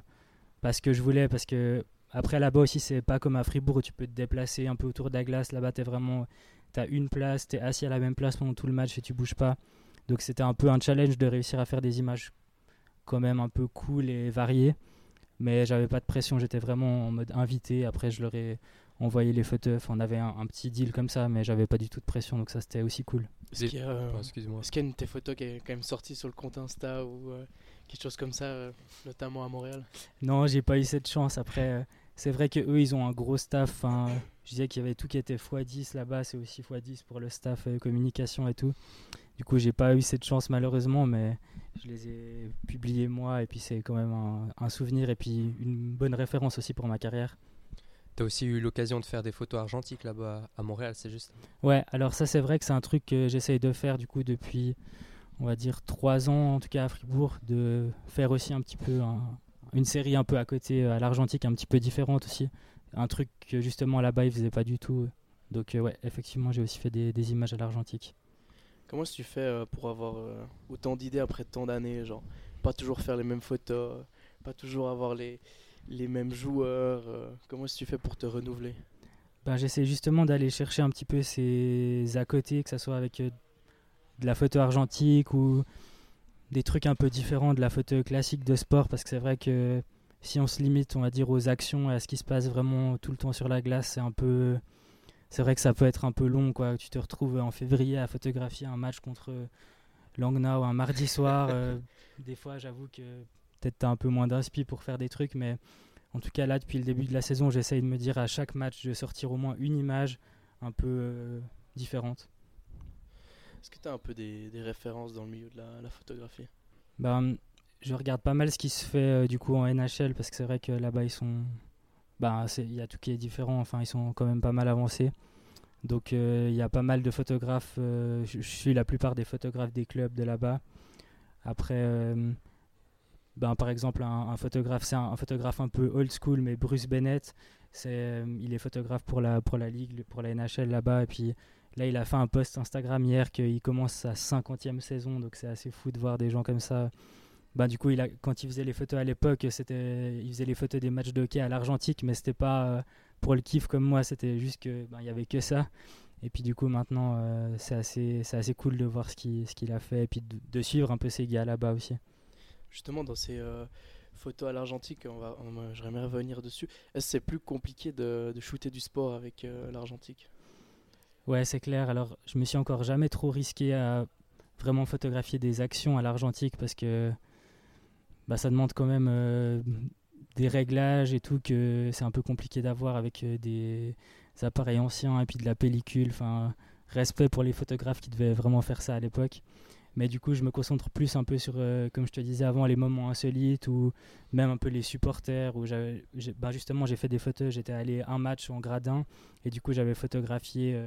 parce que je voulais, parce que après là-bas aussi, c'est pas comme à Fribourg où tu peux te déplacer un peu autour de la glace. Là-bas, t'es vraiment tu une place, tu es assis à la même place pendant tout le match et tu bouges pas. Donc c'était un peu un challenge de réussir à faire des images quand même un peu cool et variées. Mais j'avais pas de pression, j'étais vraiment en mode invité. Après, je leur ai envoyé les photos. Enfin, on avait un, petit deal comme ça, mais j'avais pas du tout de pression, donc ça c'était aussi cool. Est-ce qu'il y, a une de tes photos qui est quand même sortie sur le compte Insta ou euh, quelque chose comme ça, euh, notamment à Montréal? Non, j'ai pas eu cette chance. Après, euh, c'est vrai que eux, ils ont un gros staff. je disais qu'il y avait tout qui était x10 là-bas, c'est aussi x10 pour le staff euh, communication et tout. Du coup, j'ai pas eu cette chance malheureusement, mais je les ai publiés moi et puis c'est quand même un, souvenir et puis une bonne référence aussi pour ma carrière. Tu as aussi eu l'occasion de faire des photos argentiques là-bas à Montréal, c'est juste? Ouais, alors ça c'est vrai que c'est un truc que j'essaye de faire du coup depuis, on va dire, trois ans en tout cas à Fribourg, de faire aussi un petit peu un, une série un peu à côté euh, à l'argentique, un petit peu différente aussi. Un truc que justement là-bas ils faisaient pas du tout. Donc euh, ouais, effectivement, j'ai aussi fait des, images à l'argentique. Comment est-ce que tu fais euh, pour avoir autant d'idées après tant d'années Genre, pas toujours faire les mêmes photos, pas toujours avoir les, les mêmes joueurs. comment est-ce que tu fais pour te renouveler? Ben, J'essaie justement d'aller chercher un petit peu ces à côté, que ce soit avec de la photo argentique ou des trucs un peu différents de la photo classique de sport parce que c'est vrai que si on se limite, on va dire, aux actions et à ce qui se passe vraiment tout le temps sur la glace, c'est un peu. C'est vrai que ça peut être un peu long, quoi. Tu te retrouves en février à photographier un match contre Langnau un mardi soir. Euh, [LAUGHS] des fois, j'avoue que peut-être t'as un peu moins d'inspi pour faire des trucs, mais en tout cas, là, depuis le début de la saison, j'essaye de me dire à chaque match de sortir au moins une image un peu euh, différente. Est-ce que tu as un peu des, références dans le milieu de la, photographie? Ben, Je regarde pas mal ce qui se fait euh, du coup en NHL parce que c'est vrai que là-bas ils sont. Ben, il y a tout qui est différent, enfin ils sont quand même pas mal avancés. Donc euh, il y a pas mal de photographes. Euh, je, suis la plupart des photographes des clubs de là-bas. Après, ben, par exemple, un, photographe, c'est un, photographe un peu old school, mais Bruce Bennett, c'est, il est photographe pour la, pour la ligue, pour la NHL là-bas. Et puis Là, il a fait un post Instagram hier qu'il commence sa 50e saison, donc c'est assez fou de voir des gens comme ça. Bah, du coup, il a, quand il faisait les photos à l'époque, c'était, il faisait les photos des matchs de hockey à l'Argentique, mais c'était pas euh, pour le kiff comme moi, c'était juste que ben, il y avait que ça. Et puis du coup, maintenant, euh, c'est assez, assez cool de voir ce qu'il, ce qu'il a fait et puis de, suivre un peu ces gars là-bas aussi. Justement, dans ces euh, photos à l'Argentique, on va, j'aimerais revenir dessus. Est-ce que c'est plus compliqué de, de shooter du sport avec l'Argentique? Ouais, c'est clair. Alors, je me suis encore jamais trop risqué à vraiment photographier des actions à l'argentique parce que bah, ça demande quand même euh, des réglages et tout que c'est un peu compliqué d'avoir avec euh, des appareils anciens et puis de la pellicule. Enfin, respect pour les photographes qui devaient vraiment faire ça à l'époque. Mais du coup, je me concentre plus un peu sur, euh, comme je te disais avant, les moments insolites ou même un peu les supporters. Où bah justement, j'ai fait des photos. J'étais allé un match en gradin et du coup, j'avais photographié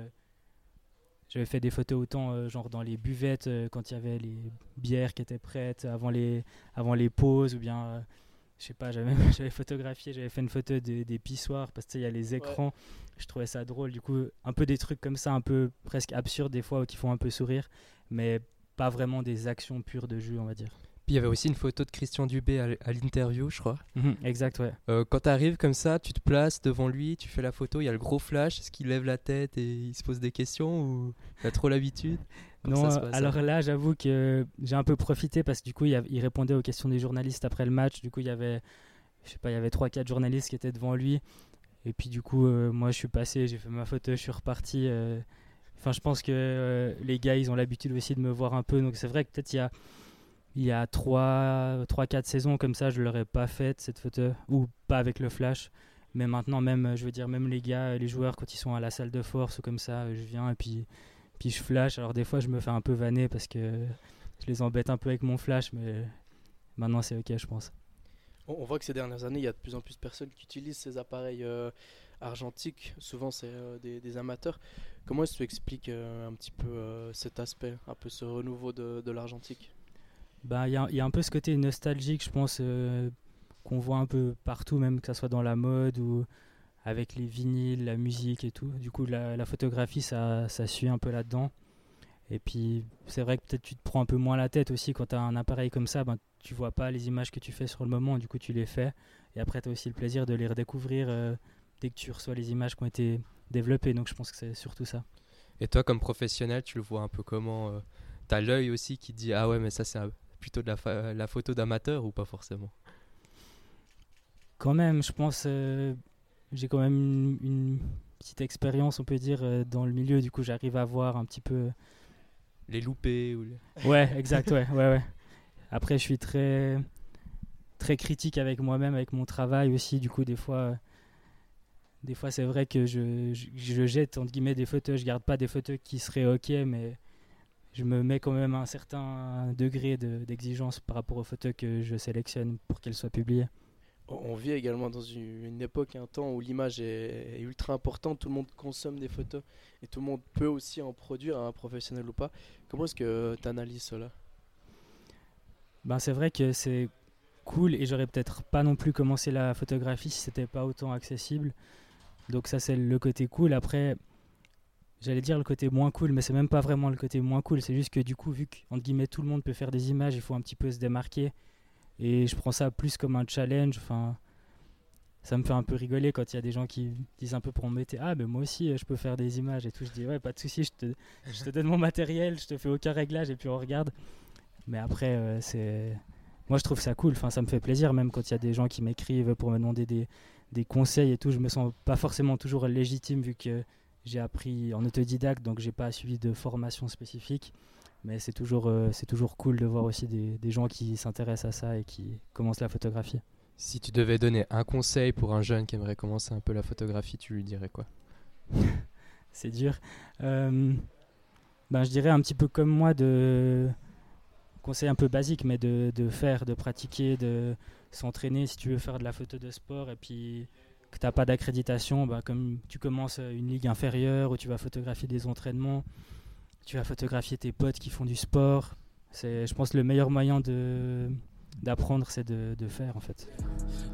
j'avais fait des photos autant euh, genre dans les buvettes euh, quand il y avait les bières qui étaient prêtes avant les, avant les pauses ou bien euh, je sais pas, j'avais, [LAUGHS] j'avais photographié, j'avais fait une photo des, des pissoirs parce qu'il y a les écrans. Je trouvais ça drôle. Du coup, un peu des trucs comme ça, un peu presque absurdes des fois, qui font un peu sourire, mais pas vraiment des actions pures de jeu, on va dire. Puis il y avait aussi une photo de Christian Dubé à, l'interview, je crois. Mhm, exact, ouais. Euh, quand tu arrives comme ça, tu te places devant lui, tu fais la photo, il y a le gros flash, est-ce qu'il lève la tête et il se pose des questions ou il a trop l'habitude? Non, passe, alors ça là, j'avoue que j'ai un peu profité parce que du coup, il, répondait aux questions des journalistes après le match. Du coup, il y avait, je sais pas, il y avait 3-4 journalistes qui étaient devant lui. Et puis, du coup, euh, moi, je suis passé, j'ai fait ma photo, je suis reparti. euh. Enfin, je pense que les gars, ils ont l'habitude aussi de me voir un peu. Donc, c'est vrai que peut-être il y a, il y a 3-4 saisons comme ça, je l'aurais pas faite, cette photo. Ou pas avec le flash. Mais maintenant, même, je veux dire, même les gars, les joueurs, quand ils sont à la salle de force ou comme ça, je viens et puis puis je flash. Alors des fois, je me fais un peu vanner parce que je les embête un peu avec mon flash, mais maintenant c'est ok, je pense. On, voit que ces dernières années, il y a de plus en plus de personnes qui utilisent ces appareils euh, argentiques. Souvent, c'est euh, des, amateurs. Comment est-ce que tu expliques euh, un petit peu euh, cet aspect, un peu ce renouveau de l'argentique? Bah, il y, a- un peu ce côté nostalgique, je pense, euh, qu'on voit un peu partout, même que ça soit dans la mode ou avec les vinyles, la musique et tout. Du coup, la, photographie, ça, ça suit un peu là-dedans. Et puis, c'est vrai que peut-être tu te prends un peu moins la tête aussi quand tu as un appareil comme ça. Ben, tu vois pas les images que tu fais sur le moment, du coup, tu les fais. Et après, tu as aussi le plaisir de les redécouvrir euh, dès que tu reçois les images qui ont été développées. Donc, je pense que c'est surtout ça. Et toi, comme professionnel, tu le vois un peu comment euh, T'as l'œil aussi qui dit Ah ouais, mais ça, c'est plutôt de la, photo d'amateur ou pas forcément? Quand même, je pense, euh, j'ai quand même une, une petite expérience, on peut dire, euh, dans le milieu. Du coup, j'arrive à voir un petit peu. Les loupés ou les- [LAUGHS] Ouais, exact, ouais, ouais, ouais. Après, je suis très, très critique avec moi-même, avec mon travail aussi. Du coup, des fois, euh, des fois, c'est vrai que je, je, je jette entre guillemets des photos. Je garde pas des photos qui seraient ok, mais je me mets quand même un certain degré de- d'exigence par rapport aux photos que je sélectionne pour qu'elles soient publiées. On vit également dans une, une époque, un temps où l'image est, est ultra importante, tout le monde consomme des photos et tout le monde peut aussi en produire, un professionnel ou pas. Comment est-ce que tu analyses cela? Ben, c'est vrai que c'est cool et j'aurais peut-être pas non plus commencé la photographie si c'était pas autant accessible. Donc ça c'est le côté cool. Après, j'allais dire le côté moins cool, mais c'est même pas vraiment le côté moins cool. C'est juste que du coup, vu que entre guillemets tout le monde peut faire des images, il faut un petit peu se démarquer. Et je prends ça plus comme un challenge. Enfin, ça me fait un peu rigoler quand il y a des gens qui disent un peu pour m'embêter Ah, mais moi aussi, je peux faire des images et tout. Je dis Ouais, pas de souci, je te, donne mon matériel, je te fais aucun réglage et puis on regarde. Mais après, euh, c'est. Moi, je trouve ça cool. Enfin, ça me fait plaisir, même quand il y a des gens qui m'écrivent pour me demander des, des conseils et tout. Je me sens pas forcément toujours légitime vu que j'ai appris en autodidacte, donc j'ai pas suivi de formation spécifique. Mais c'est toujours, euh, c'est toujours cool de voir aussi des, des gens qui s'intéressent à ça et qui commencent la photographie. Si tu devais donner un conseil pour un jeune qui aimerait commencer un peu la photographie, tu lui dirais quoi? [LAUGHS] C'est dur. Euh, ben, je dirais un petit peu comme moi de conseil un peu basique, mais de, de faire, de pratiquer, de s'entraîner si tu veux faire de la photo de sport et puis que tu n'as pas d'accréditation, bah, comme tu commences une ligue inférieure où tu vas photographier des entraînements, tu vas photographier tes potes qui font du sport. C'est, je pense, le meilleur moyen de d'apprendre, c'est de, de faire en fait.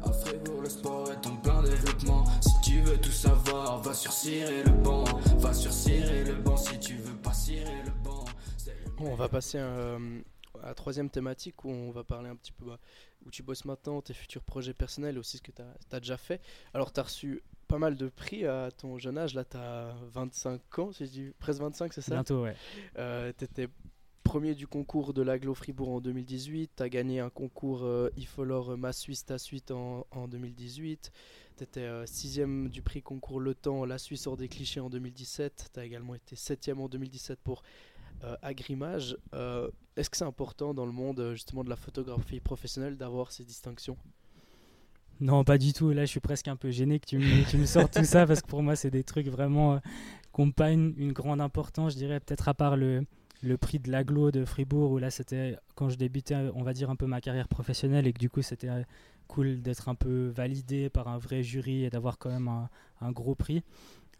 À Fribourg, le sport est en plein développement. Si tu veux tout savoir, va sur Cirer le banc. Va sur Cirer le banc si tu veux pas cirer le banc. C'est le On va passer euh, à la troisième thématique où on va parler un petit peu bah, où tu bosses maintenant, tes futurs projets personnels et aussi ce que tu as, déjà fait. Alors, tu as reçu pas mal de prix à ton jeune âge. Là, tu as 25 ans, si je dis presque 25, c'est ça? Bientôt, ouais. Euh, tu étais premier du concours de l'Aglo Fribourg en 2018. Tu as gagné un concours euh, IFOLOR Ma Suisse, ta suite en, en 2018. Tu étais sixième du prix concours Le Temps, La Suisse hors des clichés en 2017. Tu as également été septième en 2017 pour euh, Agrimage. Euh, Est-ce que c'est important dans le monde euh, justement de la photographie professionnelle d'avoir ces distinctions? Non, pas du tout. Là, je suis presque un peu gêné que tu me, sortes tout ça parce que pour moi, c'est des trucs vraiment euh, qui n'ont pas une, grande importance, je dirais, peut-être à part le, prix de l'aglo de Fribourg où là, c'était quand je débutais, on va dire, un peu ma carrière professionnelle et que du coup, c'était euh, cool d'être un peu validé par un vrai jury et d'avoir quand même un, gros prix.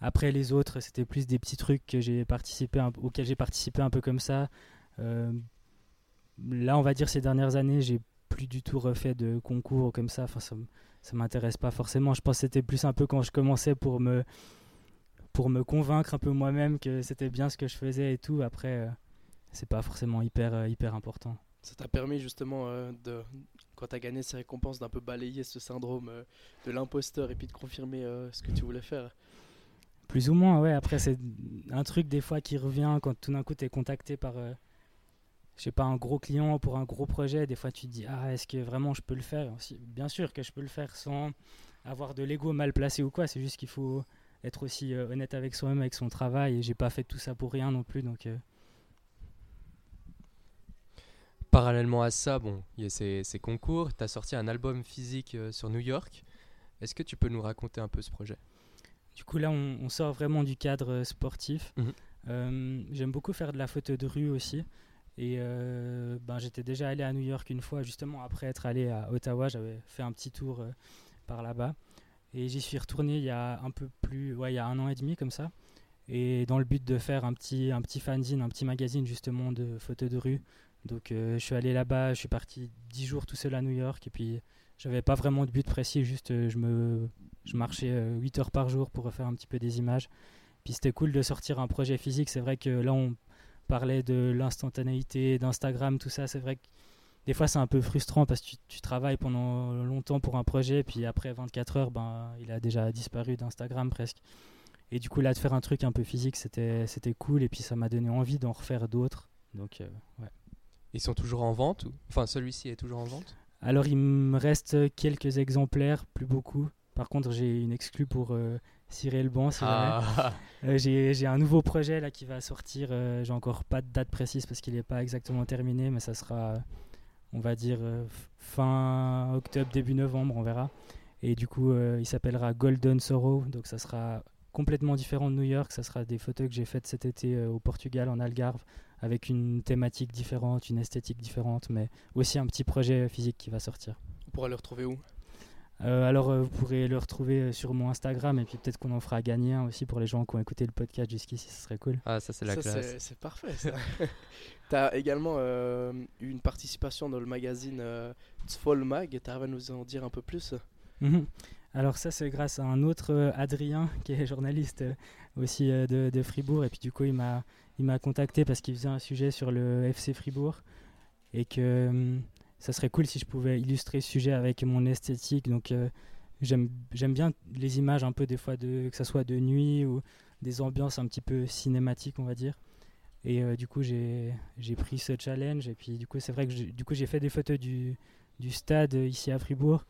Après, les autres, c'était plus des petits trucs auxquels j'ai participé un peu comme ça. Euh, là, on va dire, ces dernières années, j'ai plus du tout refait de concours comme ça. Enfin, ça, ça m'intéresse pas forcément. Je pense que c'était plus un peu quand je commençais pour me, pour me convaincre un peu moi-même que c'était bien ce que je faisais et tout. Après, euh, c'est pas forcément hyper, euh, hyper important. Ça t'a permis justement, euh, de, quand tu as gagné ces récompenses, d'un peu balayer ce syndrome de l'imposteur et puis de confirmer ce que tu voulais faire. Plus ou moins, ouais. Après, c'est un truc des fois qui revient quand tout d'un coup tu es contacté par, euh, je sais pas, un gros client pour un gros projet. Des fois, tu te dis, ah, est-ce que vraiment je peux le faire? Bien sûr que je peux le faire sans avoir de l'ego mal placé ou quoi. C'est juste qu'il faut être aussi euh, honnête avec soi-même, avec son travail. Et j'ai pas fait tout ça pour rien non plus. Euh, Parallèlement à ça, bon, il y a ces, ces concours. Tu as sorti un album physique sur New York. Est-ce que tu peux nous raconter un peu ce projet? Du coup, là, on, on sort vraiment du cadre euh, sportif. Mhm. Euh, J'aime beaucoup faire de la photo de rue aussi. Et euh, ben, j'étais déjà allé à New York une fois, justement après être allé à Ottawa. J'avais fait un petit tour euh, par là-bas. Et j'y suis retourné il y a un peu plus, ouais, il y a un an et demi comme ça. Et dans le but de faire un petit, un petit fanzine, un petit magazine justement de photos de rue. Donc je suis allé là-bas, je suis parti 10 jours tout seul à New York. Et puis j'avais pas vraiment de but précis, juste euh, je me je marchais euh, 8 heures par jour pour refaire un petit peu des images. Puis c'était cool de sortir un projet physique. C'est vrai que là, on parlait de l'instantanéité, d'Instagram, tout ça. C'est vrai que des fois, c'est un peu frustrant parce que tu, travailles pendant longtemps pour un projet, puis après 24 heures, ben, il a déjà disparu d'Instagram presque. Et du coup, là, de faire un truc un peu physique, c'était cool. Et puis, ça m'a donné envie d'en refaire d'autres. Donc, euh. Ils sont toujours en vente. Enfin, celui-ci est toujours en vente? Alors, il me reste quelques exemplaires, plus beaucoup. Par contre, j'ai une exclue pour euh, cirer le banc. Ah, Euh, j'ai un nouveau projet là qui va sortir. euh, j'ai encore pas de date précise parce qu'il n'est pas exactement terminé, mais ça sera, on va dire, euh, fin octobre, début novembre, on verra. Et du coup, euh, il s'appellera Golden Sorrow. Donc, ça sera complètement différent de New York. Ça sera des photos que j'ai faites cet été au Portugal, en Algarve, avec une thématique différente, une esthétique différente, mais aussi un petit projet physique qui va sortir. On pourra le retrouver où? Euh, alors, euh, vous pourrez le retrouver euh, sur mon Instagram et puis peut-être qu'on en fera gagner un aussi pour les gens qui ont écouté le podcast jusqu'ici, ce serait cool. ah, ça c'est la Ça, classe. c'est- parfait ça. [LAUGHS] tu as également euh, eu une participation dans le magazine euh, Tzfol Mag. Tu à nous en dire un peu plus? Mhm. Alors ça c'est grâce à un autre Adrien qui est [LAUGHS] journaliste aussi de, de Fribourg et puis du coup il m'a il m'a contacté parce qu'il faisait un sujet sur le FC Fribourg et que hum, ça serait cool si je pouvais illustrer ce sujet avec mon esthétique. Donc euh, j'aime bien les images un peu des fois de que ça soit de nuit ou des ambiances un petit peu cinématiques on va dire. Et euh, du coup j'ai pris ce challenge et puis du coup c'est vrai que j'ai- fait des photos du du stade euh, ici à Fribourg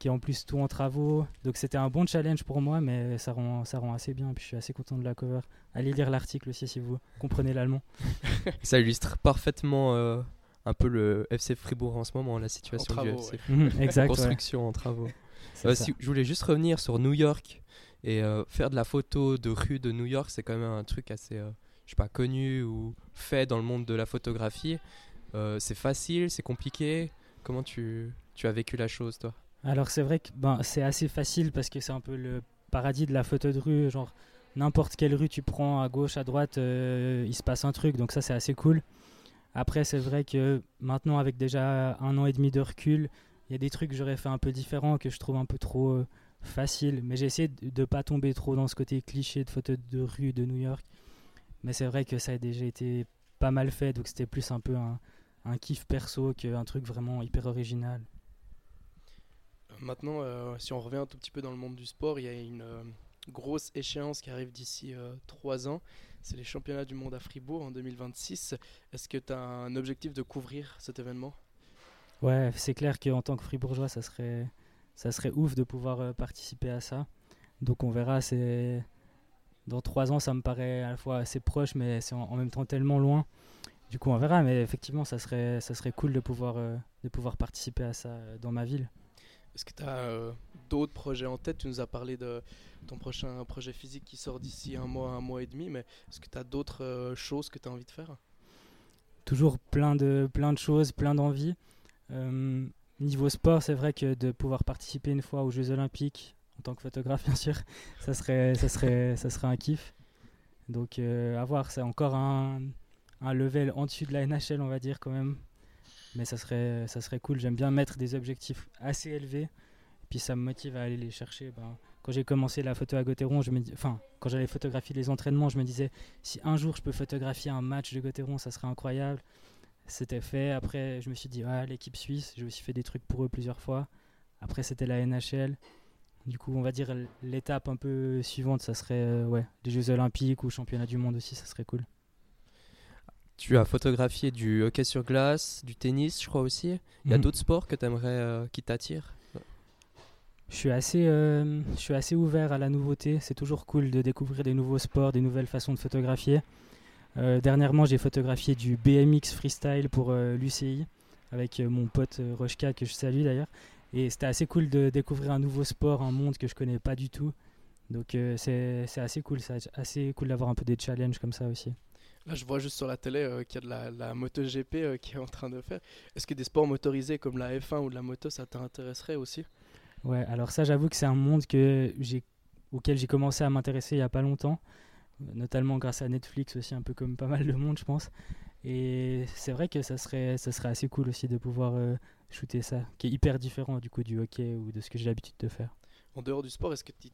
qui est en plus tout en travaux. Donc c'était un bon challenge pour moi, mais ça rend, ça rend assez bien. Puis je suis assez content de la cover. Allez lire l'article aussi si vous comprenez l'allemand. [LAUGHS] Ça illustre parfaitement euh, un peu le FC Fribourg en ce moment, la situation En du travaux, FC. [LAUGHS] Exact. ouais. Construction en travaux. Euh, si- je voulais juste revenir sur New York et euh, faire de la photo de rue de New York, c'est quand même un truc assez, euh, je sais pas, connu ou fait dans le monde de la photographie. Euh, c'est facile, c'est compliqué. Comment tu, tu as vécu la chose, toi? Alors c'est vrai que ben, c'est assez facile parce que c'est un peu le paradis de la photo de rue. Genre n'importe quelle rue tu prends à gauche, à droite, euh, il se passe un truc. Donc ça c'est assez cool. Après c'est vrai que maintenant avec déjà un an et demi de recul, il y a des trucs que j'aurais fait un peu différents que je trouve un peu trop euh, faciles. Mais j'ai essayé de ne pas tomber trop dans ce côté cliché de photo de rue de New York. Mais c'est vrai que ça a déjà été pas mal fait. Donc c'était plus un peu un kiff perso qu'un truc vraiment hyper original. Maintenant, euh, si on revient un tout petit peu dans le monde du sport, il y a une euh, grosse échéance qui arrive d'ici euh, trois ans. C'est les championnats du monde à Fribourg en 2026. Est-ce que tu as un objectif de couvrir cet événement? Ouais, c'est clair qu'en tant que fribourgeois, ça serait, ça serait ouf de pouvoir participer à ça. Donc on verra, c'est... Dans trois ans, ça me paraît à la fois assez proche, mais c'est en, même temps tellement loin. Du coup, on verra, mais effectivement, ça serait, ça serait cool de pouvoir, de pouvoir participer à ça dans ma ville. Est-ce que tu as d'autres projets en tête? Tu nous as parlé de ton prochain projet physique qui sort d'ici un mois, un mois et demi, mais est-ce que tu as d'autres euh, choses que tu as envie de faire? Toujours plein de, plein de choses, plein d'envies. Euh, niveau sport, c'est vrai que de pouvoir participer une fois aux Jeux Olympiques, en tant que photographe [LAUGHS] bien sûr, ça serait, ça serait, ça serait un kiff. Donc euh, à voir, c'est encore un, un level en dessus de la NHL, on va dire quand même. Mais ça serait, ça serait cool. J'aime bien mettre des objectifs assez élevés, puis ça me motive à aller les chercher. Ben, quand j'ai commencé la photo à Gauthieron, je me dis, enfin, quand j'allais photographier les entraînements, je me disais, si un jour je peux photographier un match de Gauthieron, ça serait incroyable. C'était fait. Après, je me suis dit, ah, l'équipe suisse, j'ai aussi fait des trucs pour eux plusieurs fois. Après, c'était la NHL. Du coup, on va dire l'étape un peu suivante, ça serait euh, ouais, des Jeux Olympiques ou Championnat du Monde aussi, ça serait cool. Tu as photographié du hockey sur glace, du tennis, je crois aussi. Il y a Mhm. d'autres sports que tu aimerais qui t'attirent? Je suis assez, euh, je suis assez ouvert à la nouveauté. C'est toujours cool de découvrir des nouveaux sports, des nouvelles façons de photographier. Euh, dernièrement, j'ai photographié du BMX freestyle pour euh, l'UCI avec euh, mon pote euh, Rochka que je salue d'ailleurs. Et c'était assez cool de découvrir un nouveau sport, un monde que je connais pas du tout. Donc euh, c'est c'est assez cool, c'est assez cool d'avoir un peu des challenges comme ça aussi. Là, je vois juste sur la télé euh, qu'il y a de la, la MotoGP euh, qui est en train de faire. Est-ce que des sports motorisés comme la F1 ou de la moto, ça t'intéresserait aussi? Ouais, alors ça, j'avoue que c'est un monde que j'ai, auquel j'ai commencé à m'intéresser il y a pas longtemps, notamment grâce à Netflix aussi, un peu comme pas mal de monde, je pense. Et c'est vrai que ça serait, ça serait assez cool aussi de pouvoir euh, shooter ça, qui est hyper différent du coup du hockey ou de ce que j'ai l'habitude de faire. En dehors du sport, est-ce que tu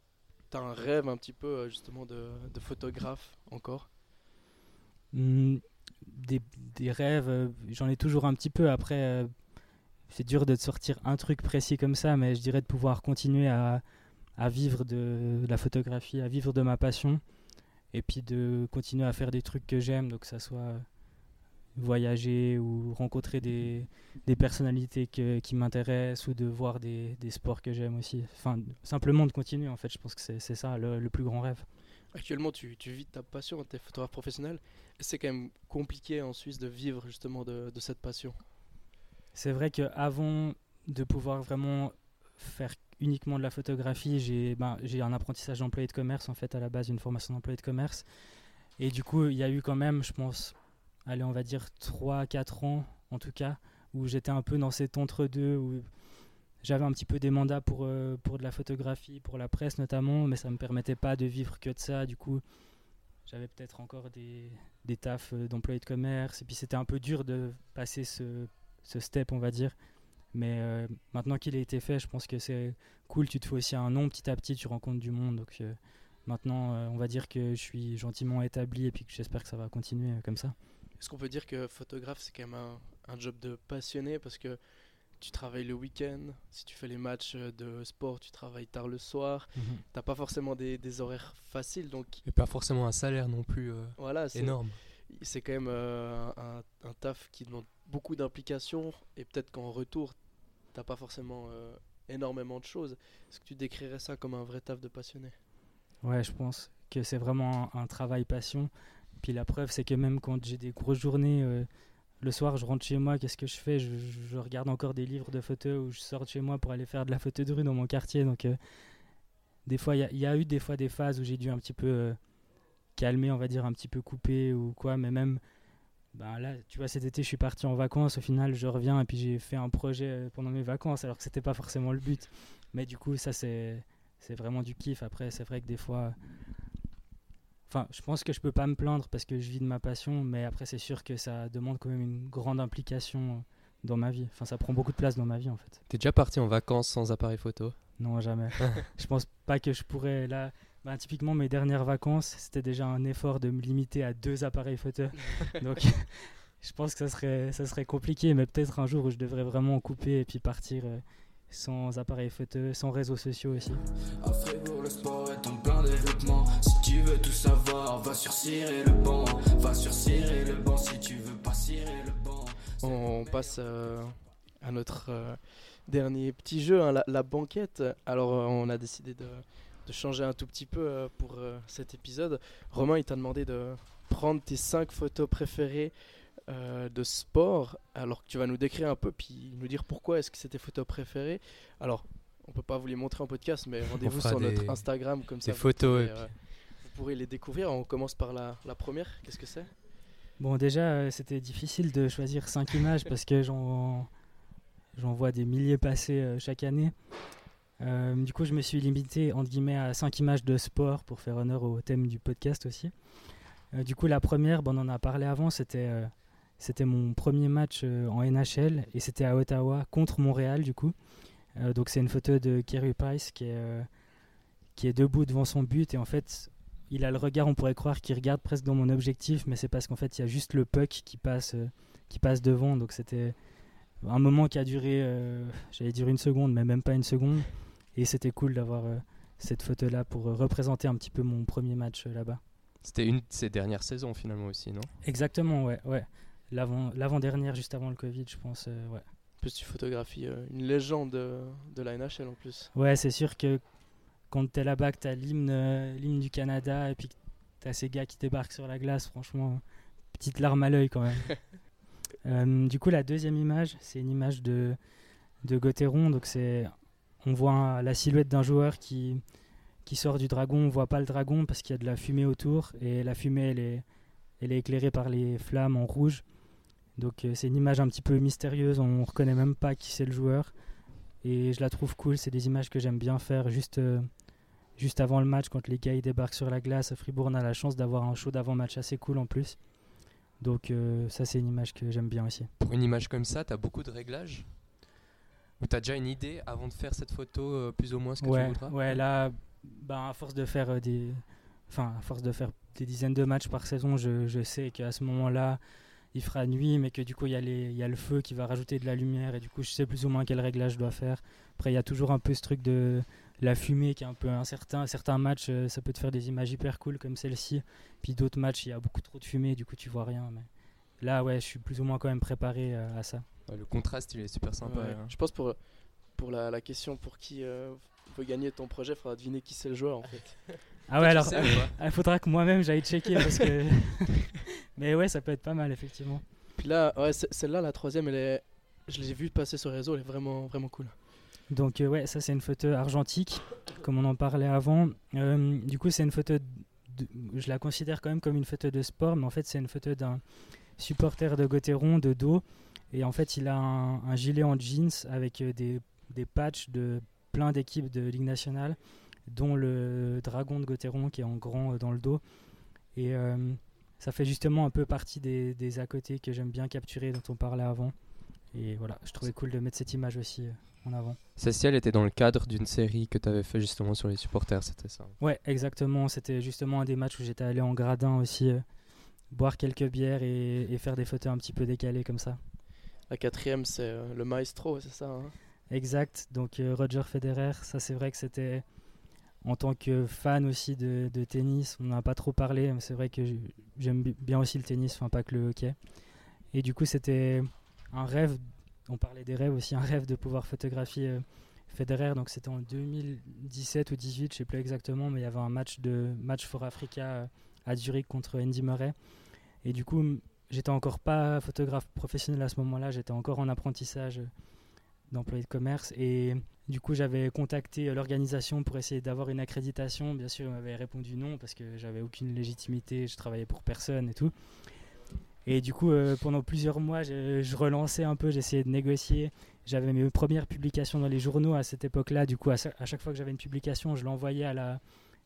as un rêve un petit peu justement de, de photographe encore? Des, des rêves, euh, j'en ai toujours un petit peu. Après, euh, c'est dur de te sortir un truc précis comme ça, mais je dirais de pouvoir continuer à, à vivre de, la photographie, à vivre de ma passion, et puis de continuer à faire des trucs que j'aime, donc que ça soit voyager ou rencontrer des, des personnalités qui m'intéressent ou de voir des, des sports que j'aime aussi. Enfin, simplement de continuer, en fait, je pense que c'est ça le plus grand rêve. Actuellement, tu, vis ta passion, tu es photographe c'est quand même compliqué en Suisse de vivre justement de, cette passion. C'est vrai qu'avant de pouvoir vraiment faire uniquement de la photographie, j'ai ben, un apprentissage d'employé de commerce en fait à la base, une formation d'employé de commerce. Et du coup, il y a eu quand même, je pense, allez, on va dire 3-4 ans en tout cas, où j'étais un peu dans cet entre-deux, où j'avais un petit peu des mandats pour, euh, pour de la photographie, pour la presse notamment, mais ça me permettait pas de vivre que de ça. Du coup, j'avais peut-être encore des, des tafs euh, d'employé de commerce, et puis c'était un peu dur de passer ce, ce step, on va dire. Mais euh, maintenant qu'il a été fait, je pense que c'est cool. Tu te fais aussi un nom petit à petit, tu rencontres du monde. Donc maintenant, on va dire que je suis gentiment établi et puis j'espère que ça va continuer comme ça. Est-ce qu'on peut dire que photographe, c'est quand même un, un job de passionné? Parce que tu travailles le week-end, si tu fais les matchs euh, de sport, tu travailles tard le soir, t'as pas forcément des, des horaires faciles, donc Et pas forcément un salaire non plus euh, voilà, c'est énorme. c'est quand même euh, un, un taf qui demande beaucoup d'implication et peut-être qu'en retour, t'as pas forcément euh, énormément de choses. Est-ce que tu décrirais ça comme un vrai taf de passionné? Ouais, je pense que c'est vraiment un, un travail passion. Puis la preuve, c'est que même quand j'ai des grosses journées, euh, le soir, je rentre chez moi, qu'est-ce que je fais? Je, regarde encore des livres de photos ou je sors de chez moi pour aller faire de la photo de rue dans mon quartier. Donc, euh, des fois, il y, a- il y a eu des fois des phases où j'ai dû un petit peu euh, calmer, on va dire, un petit peu couper ou quoi. Mais même, ben là, tu vois, cet été, je suis parti en vacances. Au final, je reviens et puis j'ai fait un projet euh, pendant mes vacances, alors que c'était pas forcément le but. Mais du coup, ça, c'est c'est vraiment du kiff. Après, c'est vrai que des fois. Enfin, je pense que je peux pas me plaindre parce que je vis de ma passion, mais après, c'est sûr que ça demande quand même une grande implication dans ma vie. Enfin, ça prend beaucoup de place dans ma vie en fait. T'es déjà parti en vacances sans appareil photo? Non, jamais. [LAUGHS] je pense pas que je pourrais. Là, bah, typiquement, mes dernières vacances, c'était déjà un effort de me limiter à deux appareils photo. [LAUGHS] Donc, je pense que ça serait, ça serait compliqué, mais peut-être un jour où je devrais vraiment couper et puis partir euh, sans appareil photo, sans réseaux sociaux aussi. À Fribourg, le sport est en pas. On passe euh, à notre euh, dernier petit jeu, hein, la, banquette. Alors, euh, on a décidé de, changer un tout petit peu pour cet épisode. Romain, il t'a demandé de prendre tes 5 photos préférées de sport, alors que tu vas nous décrire un peu, puis nous dire pourquoi est-ce que c'est tes photos préférées. Alors, on peut pas vous les montrer en podcast, mais [LAUGHS] rendez-vous sur notre Instagram, comme ça des vous photos, pourrez, et euh, vous pourrez les découvrir. On commence par la, la première, qu'est-ce que c'est? Bon, déjà, euh, c'était difficile de choisir cinq images parce que j'en j'en vois des milliers passer euh, chaque année. Euh, du coup, je me suis limité entre guillemets à cinq images de sport pour faire honneur au thème du podcast aussi. Euh, du coup, la première, bon, on en a parlé avant, c'était euh, c'était mon premier match en NHL et c'était à Ottawa contre Montréal du coup. Donc c'est une photo de Kerry Price qui est, qui est debout devant son but et en fait il a le regard, on pourrait croire qu'il regarde presque dans mon objectif, mais c'est parce qu'en fait il y a juste le puck qui passe, euh, qui passe devant. Donc c'était un moment qui a duré, euh, j'allais dire une seconde, mais même pas une seconde. Et c'était cool d'avoir euh, cette photo-là pour représenter un petit peu mon premier match là-bas. C'était une de ses dernières saisons finalement aussi, non? Exactement, ouais, ouais. L'avant-dernière, juste avant le Covid, je pense, ouais. Plus, tu photographies une légende de, de la NHL en plus. Ouais, c'est sûr que quand t'es là-bas, que t'as l'hymne, euh, l'hymne du Canada et puis que t'as ces gars qui débarquent sur la glace, franchement, petite larme à l'œil quand même. [LAUGHS] Euh, du coup, la deuxième image, c'est une image de, de Gauthieron. Donc, c'est, on voit la silhouette d'un joueur qui, qui sort du dragon. On voit pas le dragon parce qu'il y a de la fumée autour et la fumée, elle est, elle est éclairée par les flammes en rouge. Donc, euh, c'est une image un petit peu mystérieuse. On reconnaît même pas qui c'est le joueur. Et je la trouve cool. C'est des images que j'aime bien faire juste juste avant le match, quand les gars ils débarquent sur la glace, Fribourg a la chance d'avoir un show d'avant-match assez cool en plus. Donc euh, ça c'est une image que j'aime bien aussi. Pour une image comme ça, tu as beaucoup de réglages? Ou tu as déjà une idée avant de faire cette photo, euh, plus ou moins ce que ouais, tu voudras? Ouais, là, bah, à force de faire euh, des... Enfin, à force de faire des dizaines de matchs par saison, je, je sais qu'à ce moment-là, il fera nuit, mais que du coup, il y, a y a le feu qui va rajouter de la lumière, et du coup, je sais plus ou moins quel réglage je dois faire. Après, il y a toujours un peu ce truc de la fumée qui est un peu incertain. Certains matchs, euh, ça peut te faire des images hyper cool comme celle-ci. Puis d'autres matchs, il y a beaucoup trop de fumée, du coup tu vois rien. Mais là, ouais, je suis plus ou moins quand même préparé euh, à ça. le contraste, il est super sympa. Hein. Je pense pour, pour la, question pour qui euh, veut gagner ton projet, il faudra deviner qui c'est le joueur en fait. [LAUGHS] ah ouais, alors [LAUGHS] il faudra que moi-même j'aille checker parce que. [LAUGHS] mais ouais, ça peut être pas mal effectivement. Puis là, ouais, celle-là, la troisième, elle est... je l'ai vue passer sur le réseau, elle est vraiment, vraiment cool. Donc euh, ouais, ça c'est une photo argentique, comme on en parlait avant. Euh, du coup, c'est une photo, je la considère quand même comme une photo de sport, mais en fait c'est une photo d'un supporter de Gauthieron de dos. Et en fait, il a un, gilet en jeans avec euh, des, des patchs de plein d'équipes de Ligue nationale, dont le dragon de Gauthieron qui est en grand dans le dos. Et ça fait justement un peu partie des, des à côté que j'aime bien capturer, dont on parlait avant. Et voilà, je trouvais cool de mettre cette image aussi en avant. Celle-ci, elle était dans le cadre d'une série que tu avais fait justement sur les supporters, c'était ça Ouais, exactement. C'était justement un des matchs où j'étais allé en gradin aussi, euh, boire quelques bières et, faire des photos un petit peu décalées comme ça. La quatrième, c'est euh, le maestro, c'est ça hein? Exact. Donc euh, Roger Federer, ça c'est vrai que c'était en tant que fan aussi de, tennis, on n'a pas trop parlé, c'est vrai que j'aime bien aussi le tennis, enfin pas que le hockey. Et du coup, c'était un rêve, on parlait des rêves aussi, un rêve de pouvoir photographier euh, Federer. Donc c'était en 2017 ou 2018, je sais plus exactement, mais il y avait un match de match for Africa euh, à Zurich contre Andy Murray. Et du coup, j'étais encore pas photographe professionnel à ce moment-là, j'étais encore en apprentissage euh, d'employé de commerce et du coup j'avais contacté l'organisation pour essayer d'avoir une accréditation bien sûr ils m'avaient répondu non parce que j'avais aucune légitimité je travaillais pour personne et tout et du coup, euh, pendant plusieurs mois, je, relançais un peu, j'essayais de négocier. J'avais mes premières publications dans les journaux à cette époque-là. Du coup, à, chaque fois que j'avais une publication, je l'envoyais à la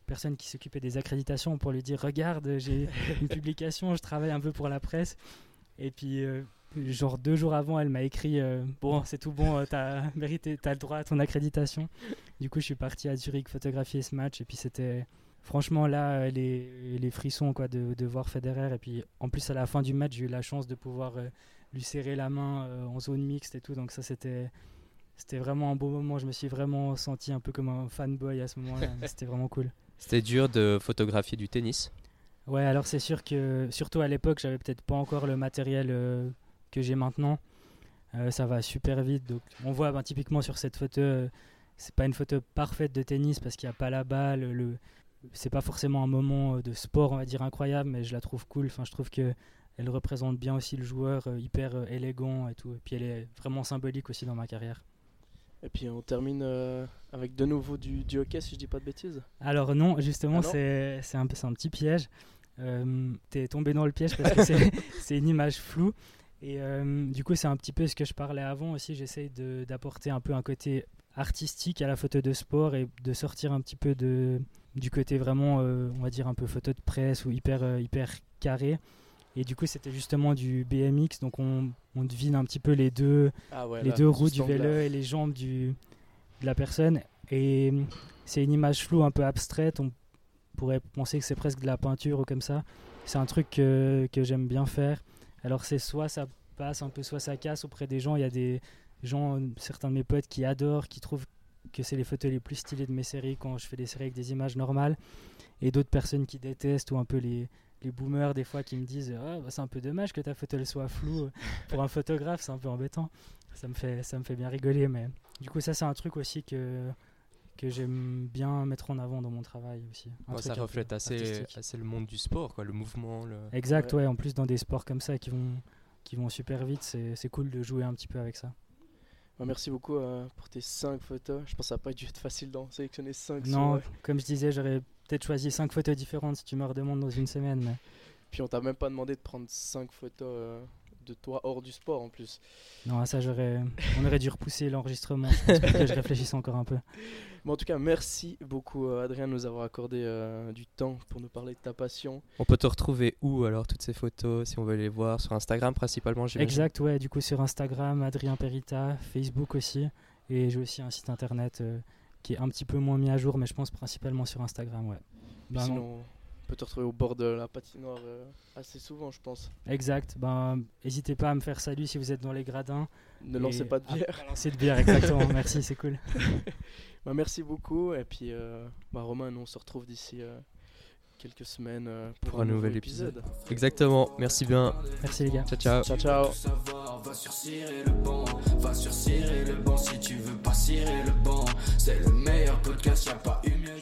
personne qui s'occupait des accréditations pour lui dire Regarde, j'ai une publication, je travaille un peu pour la presse. Et puis, euh, genre deux jours avant, elle m'a écrit euh, Bon, c'est tout bon, t'as [LAUGHS] mérité, t'as le droit à ton accréditation. Du coup, je suis parti à Zurich photographier ce match. Et puis, c'était franchement là euh, les, les frissons quoi de, de, voir Federer. Et puis en plus à la fin du match j'ai eu la chance de pouvoir euh, lui serrer la main euh, en zone mixte et tout. Donc ça c'était c'était vraiment un beau moment. Je me suis vraiment senti un peu comme un fanboy à ce moment-là. [LAUGHS] C'était vraiment cool. C'était dur de photographier du tennis? Ouais alors c'est sûr que surtout à l'époque j'avais peut-être pas encore le matériel que j'ai maintenant ça va super vite donc on voit ben, typiquement sur cette photo c'est pas une photo parfaite de tennis parce qu'il n'y a pas la balle le c'est pas forcément un moment euh, de sport, on va dire, incroyable, mais je la trouve cool. Enfin, je trouve que elle représente bien aussi le joueur, euh, hyper euh, élégant et tout. Et puis elle est vraiment symbolique aussi dans ma carrière. Et puis on termine avec de nouveau du, du, hockey, si je dis pas de bêtises. Alors non, justement, ah c'est un, un petit piège. Euh, T'es tombé dans le piège parce que c'est [LAUGHS] une image floue. Et du coup, c'est un petit peu ce que je parlais avant aussi. J'essaye d'apporter un peu un côté artistique à la photo de sport et de sortir un petit peu de, du côté vraiment, euh, on va dire, un peu photo de presse ou hyper, euh, hyper carré. Et du coup, c'était justement du BMX, donc on, on devine un petit peu les deux, Ah ouais, les là, deux roues du vélo et les jambes du, de la personne. Et c'est une image floue, un peu abstraite. On pourrait penser que c'est presque de la peinture ou comme ça. C'est un truc que, que j'aime bien faire. Alors c'est soit ça passe un peu, soit ça casse auprès des gens. Il y a des gens, certains de mes potes qui adorent, qui trouvent que c'est les photos les plus stylées de mes séries quand je fais des séries avec des images normales. Et d'autres personnes qui détestent ou un peu les, les boomers des fois qui me disent bah, c'est un peu dommage que ta photo soit floue [LAUGHS] pour un photographe, c'est un peu embêtant. Ça me fait, ça me fait bien rigoler, mais du coup ça c'est un truc aussi que que j'aime bien mettre en avant dans mon travail aussi. Ouais, ça reflète assez, assez le monde du sport, quoi, le mouvement. Le... Exact, Ouais. ouais. En plus dans des sports comme ça qui vont qui vont super vite, c'est c'est cool de jouer un petit peu avec ça. Bah, merci beaucoup euh, pour tes 5 photos. Je pense que ça n'a pas dû être facile d'en sélectionner 5 Non, comme je disais, j'aurais peut-être choisi cinq photos différentes si tu me redemandes dans une semaine. Mais... Puis on t'a même pas demandé de prendre 5 photos euh, de toi hors du sport en plus. Non, ça j'aurais. On aurait dû repousser l'enregistrement. Je pense pour que je réfléchisse encore un peu. [LAUGHS] Mais en tout cas, merci beaucoup euh, Adrien de nous avoir accordé euh, du temps pour nous parler de ta passion. On peut te retrouver où alors, toutes ces photos, si on veut les voir? Sur Instagram principalement, Exact, ouais. Du coup sur Instagram, Adrien Perita, Facebook aussi, et j'ai aussi un site internet euh, qui est un petit peu moins mis à jour, mais je pense principalement sur Instagram, ouais. Ben, sinon, on peut te retrouver au bord de la patinoire euh, assez souvent, je pense. Exact. Ben, n'hésitez pas à me faire salut si vous êtes dans les gradins. Ne Et- lancez pas de bière. [LAUGHS] pas lancer de bière, exactement. [LAUGHS] Merci, c'est cool. [LAUGHS] Bah, merci beaucoup. Et puis, euh, bah, Romain, nous, on se retrouve d'ici euh, quelques semaines euh, pour, un, nouvel épisode. Exactement, merci bien. Merci les gars. Ciao, ciao. Ciao, ciao. Tout savoir, va sur cirer le banc, va sur cirer le banc si tu veux pas cirer le banc. C'est le meilleur podcast, y a pas eu mieux.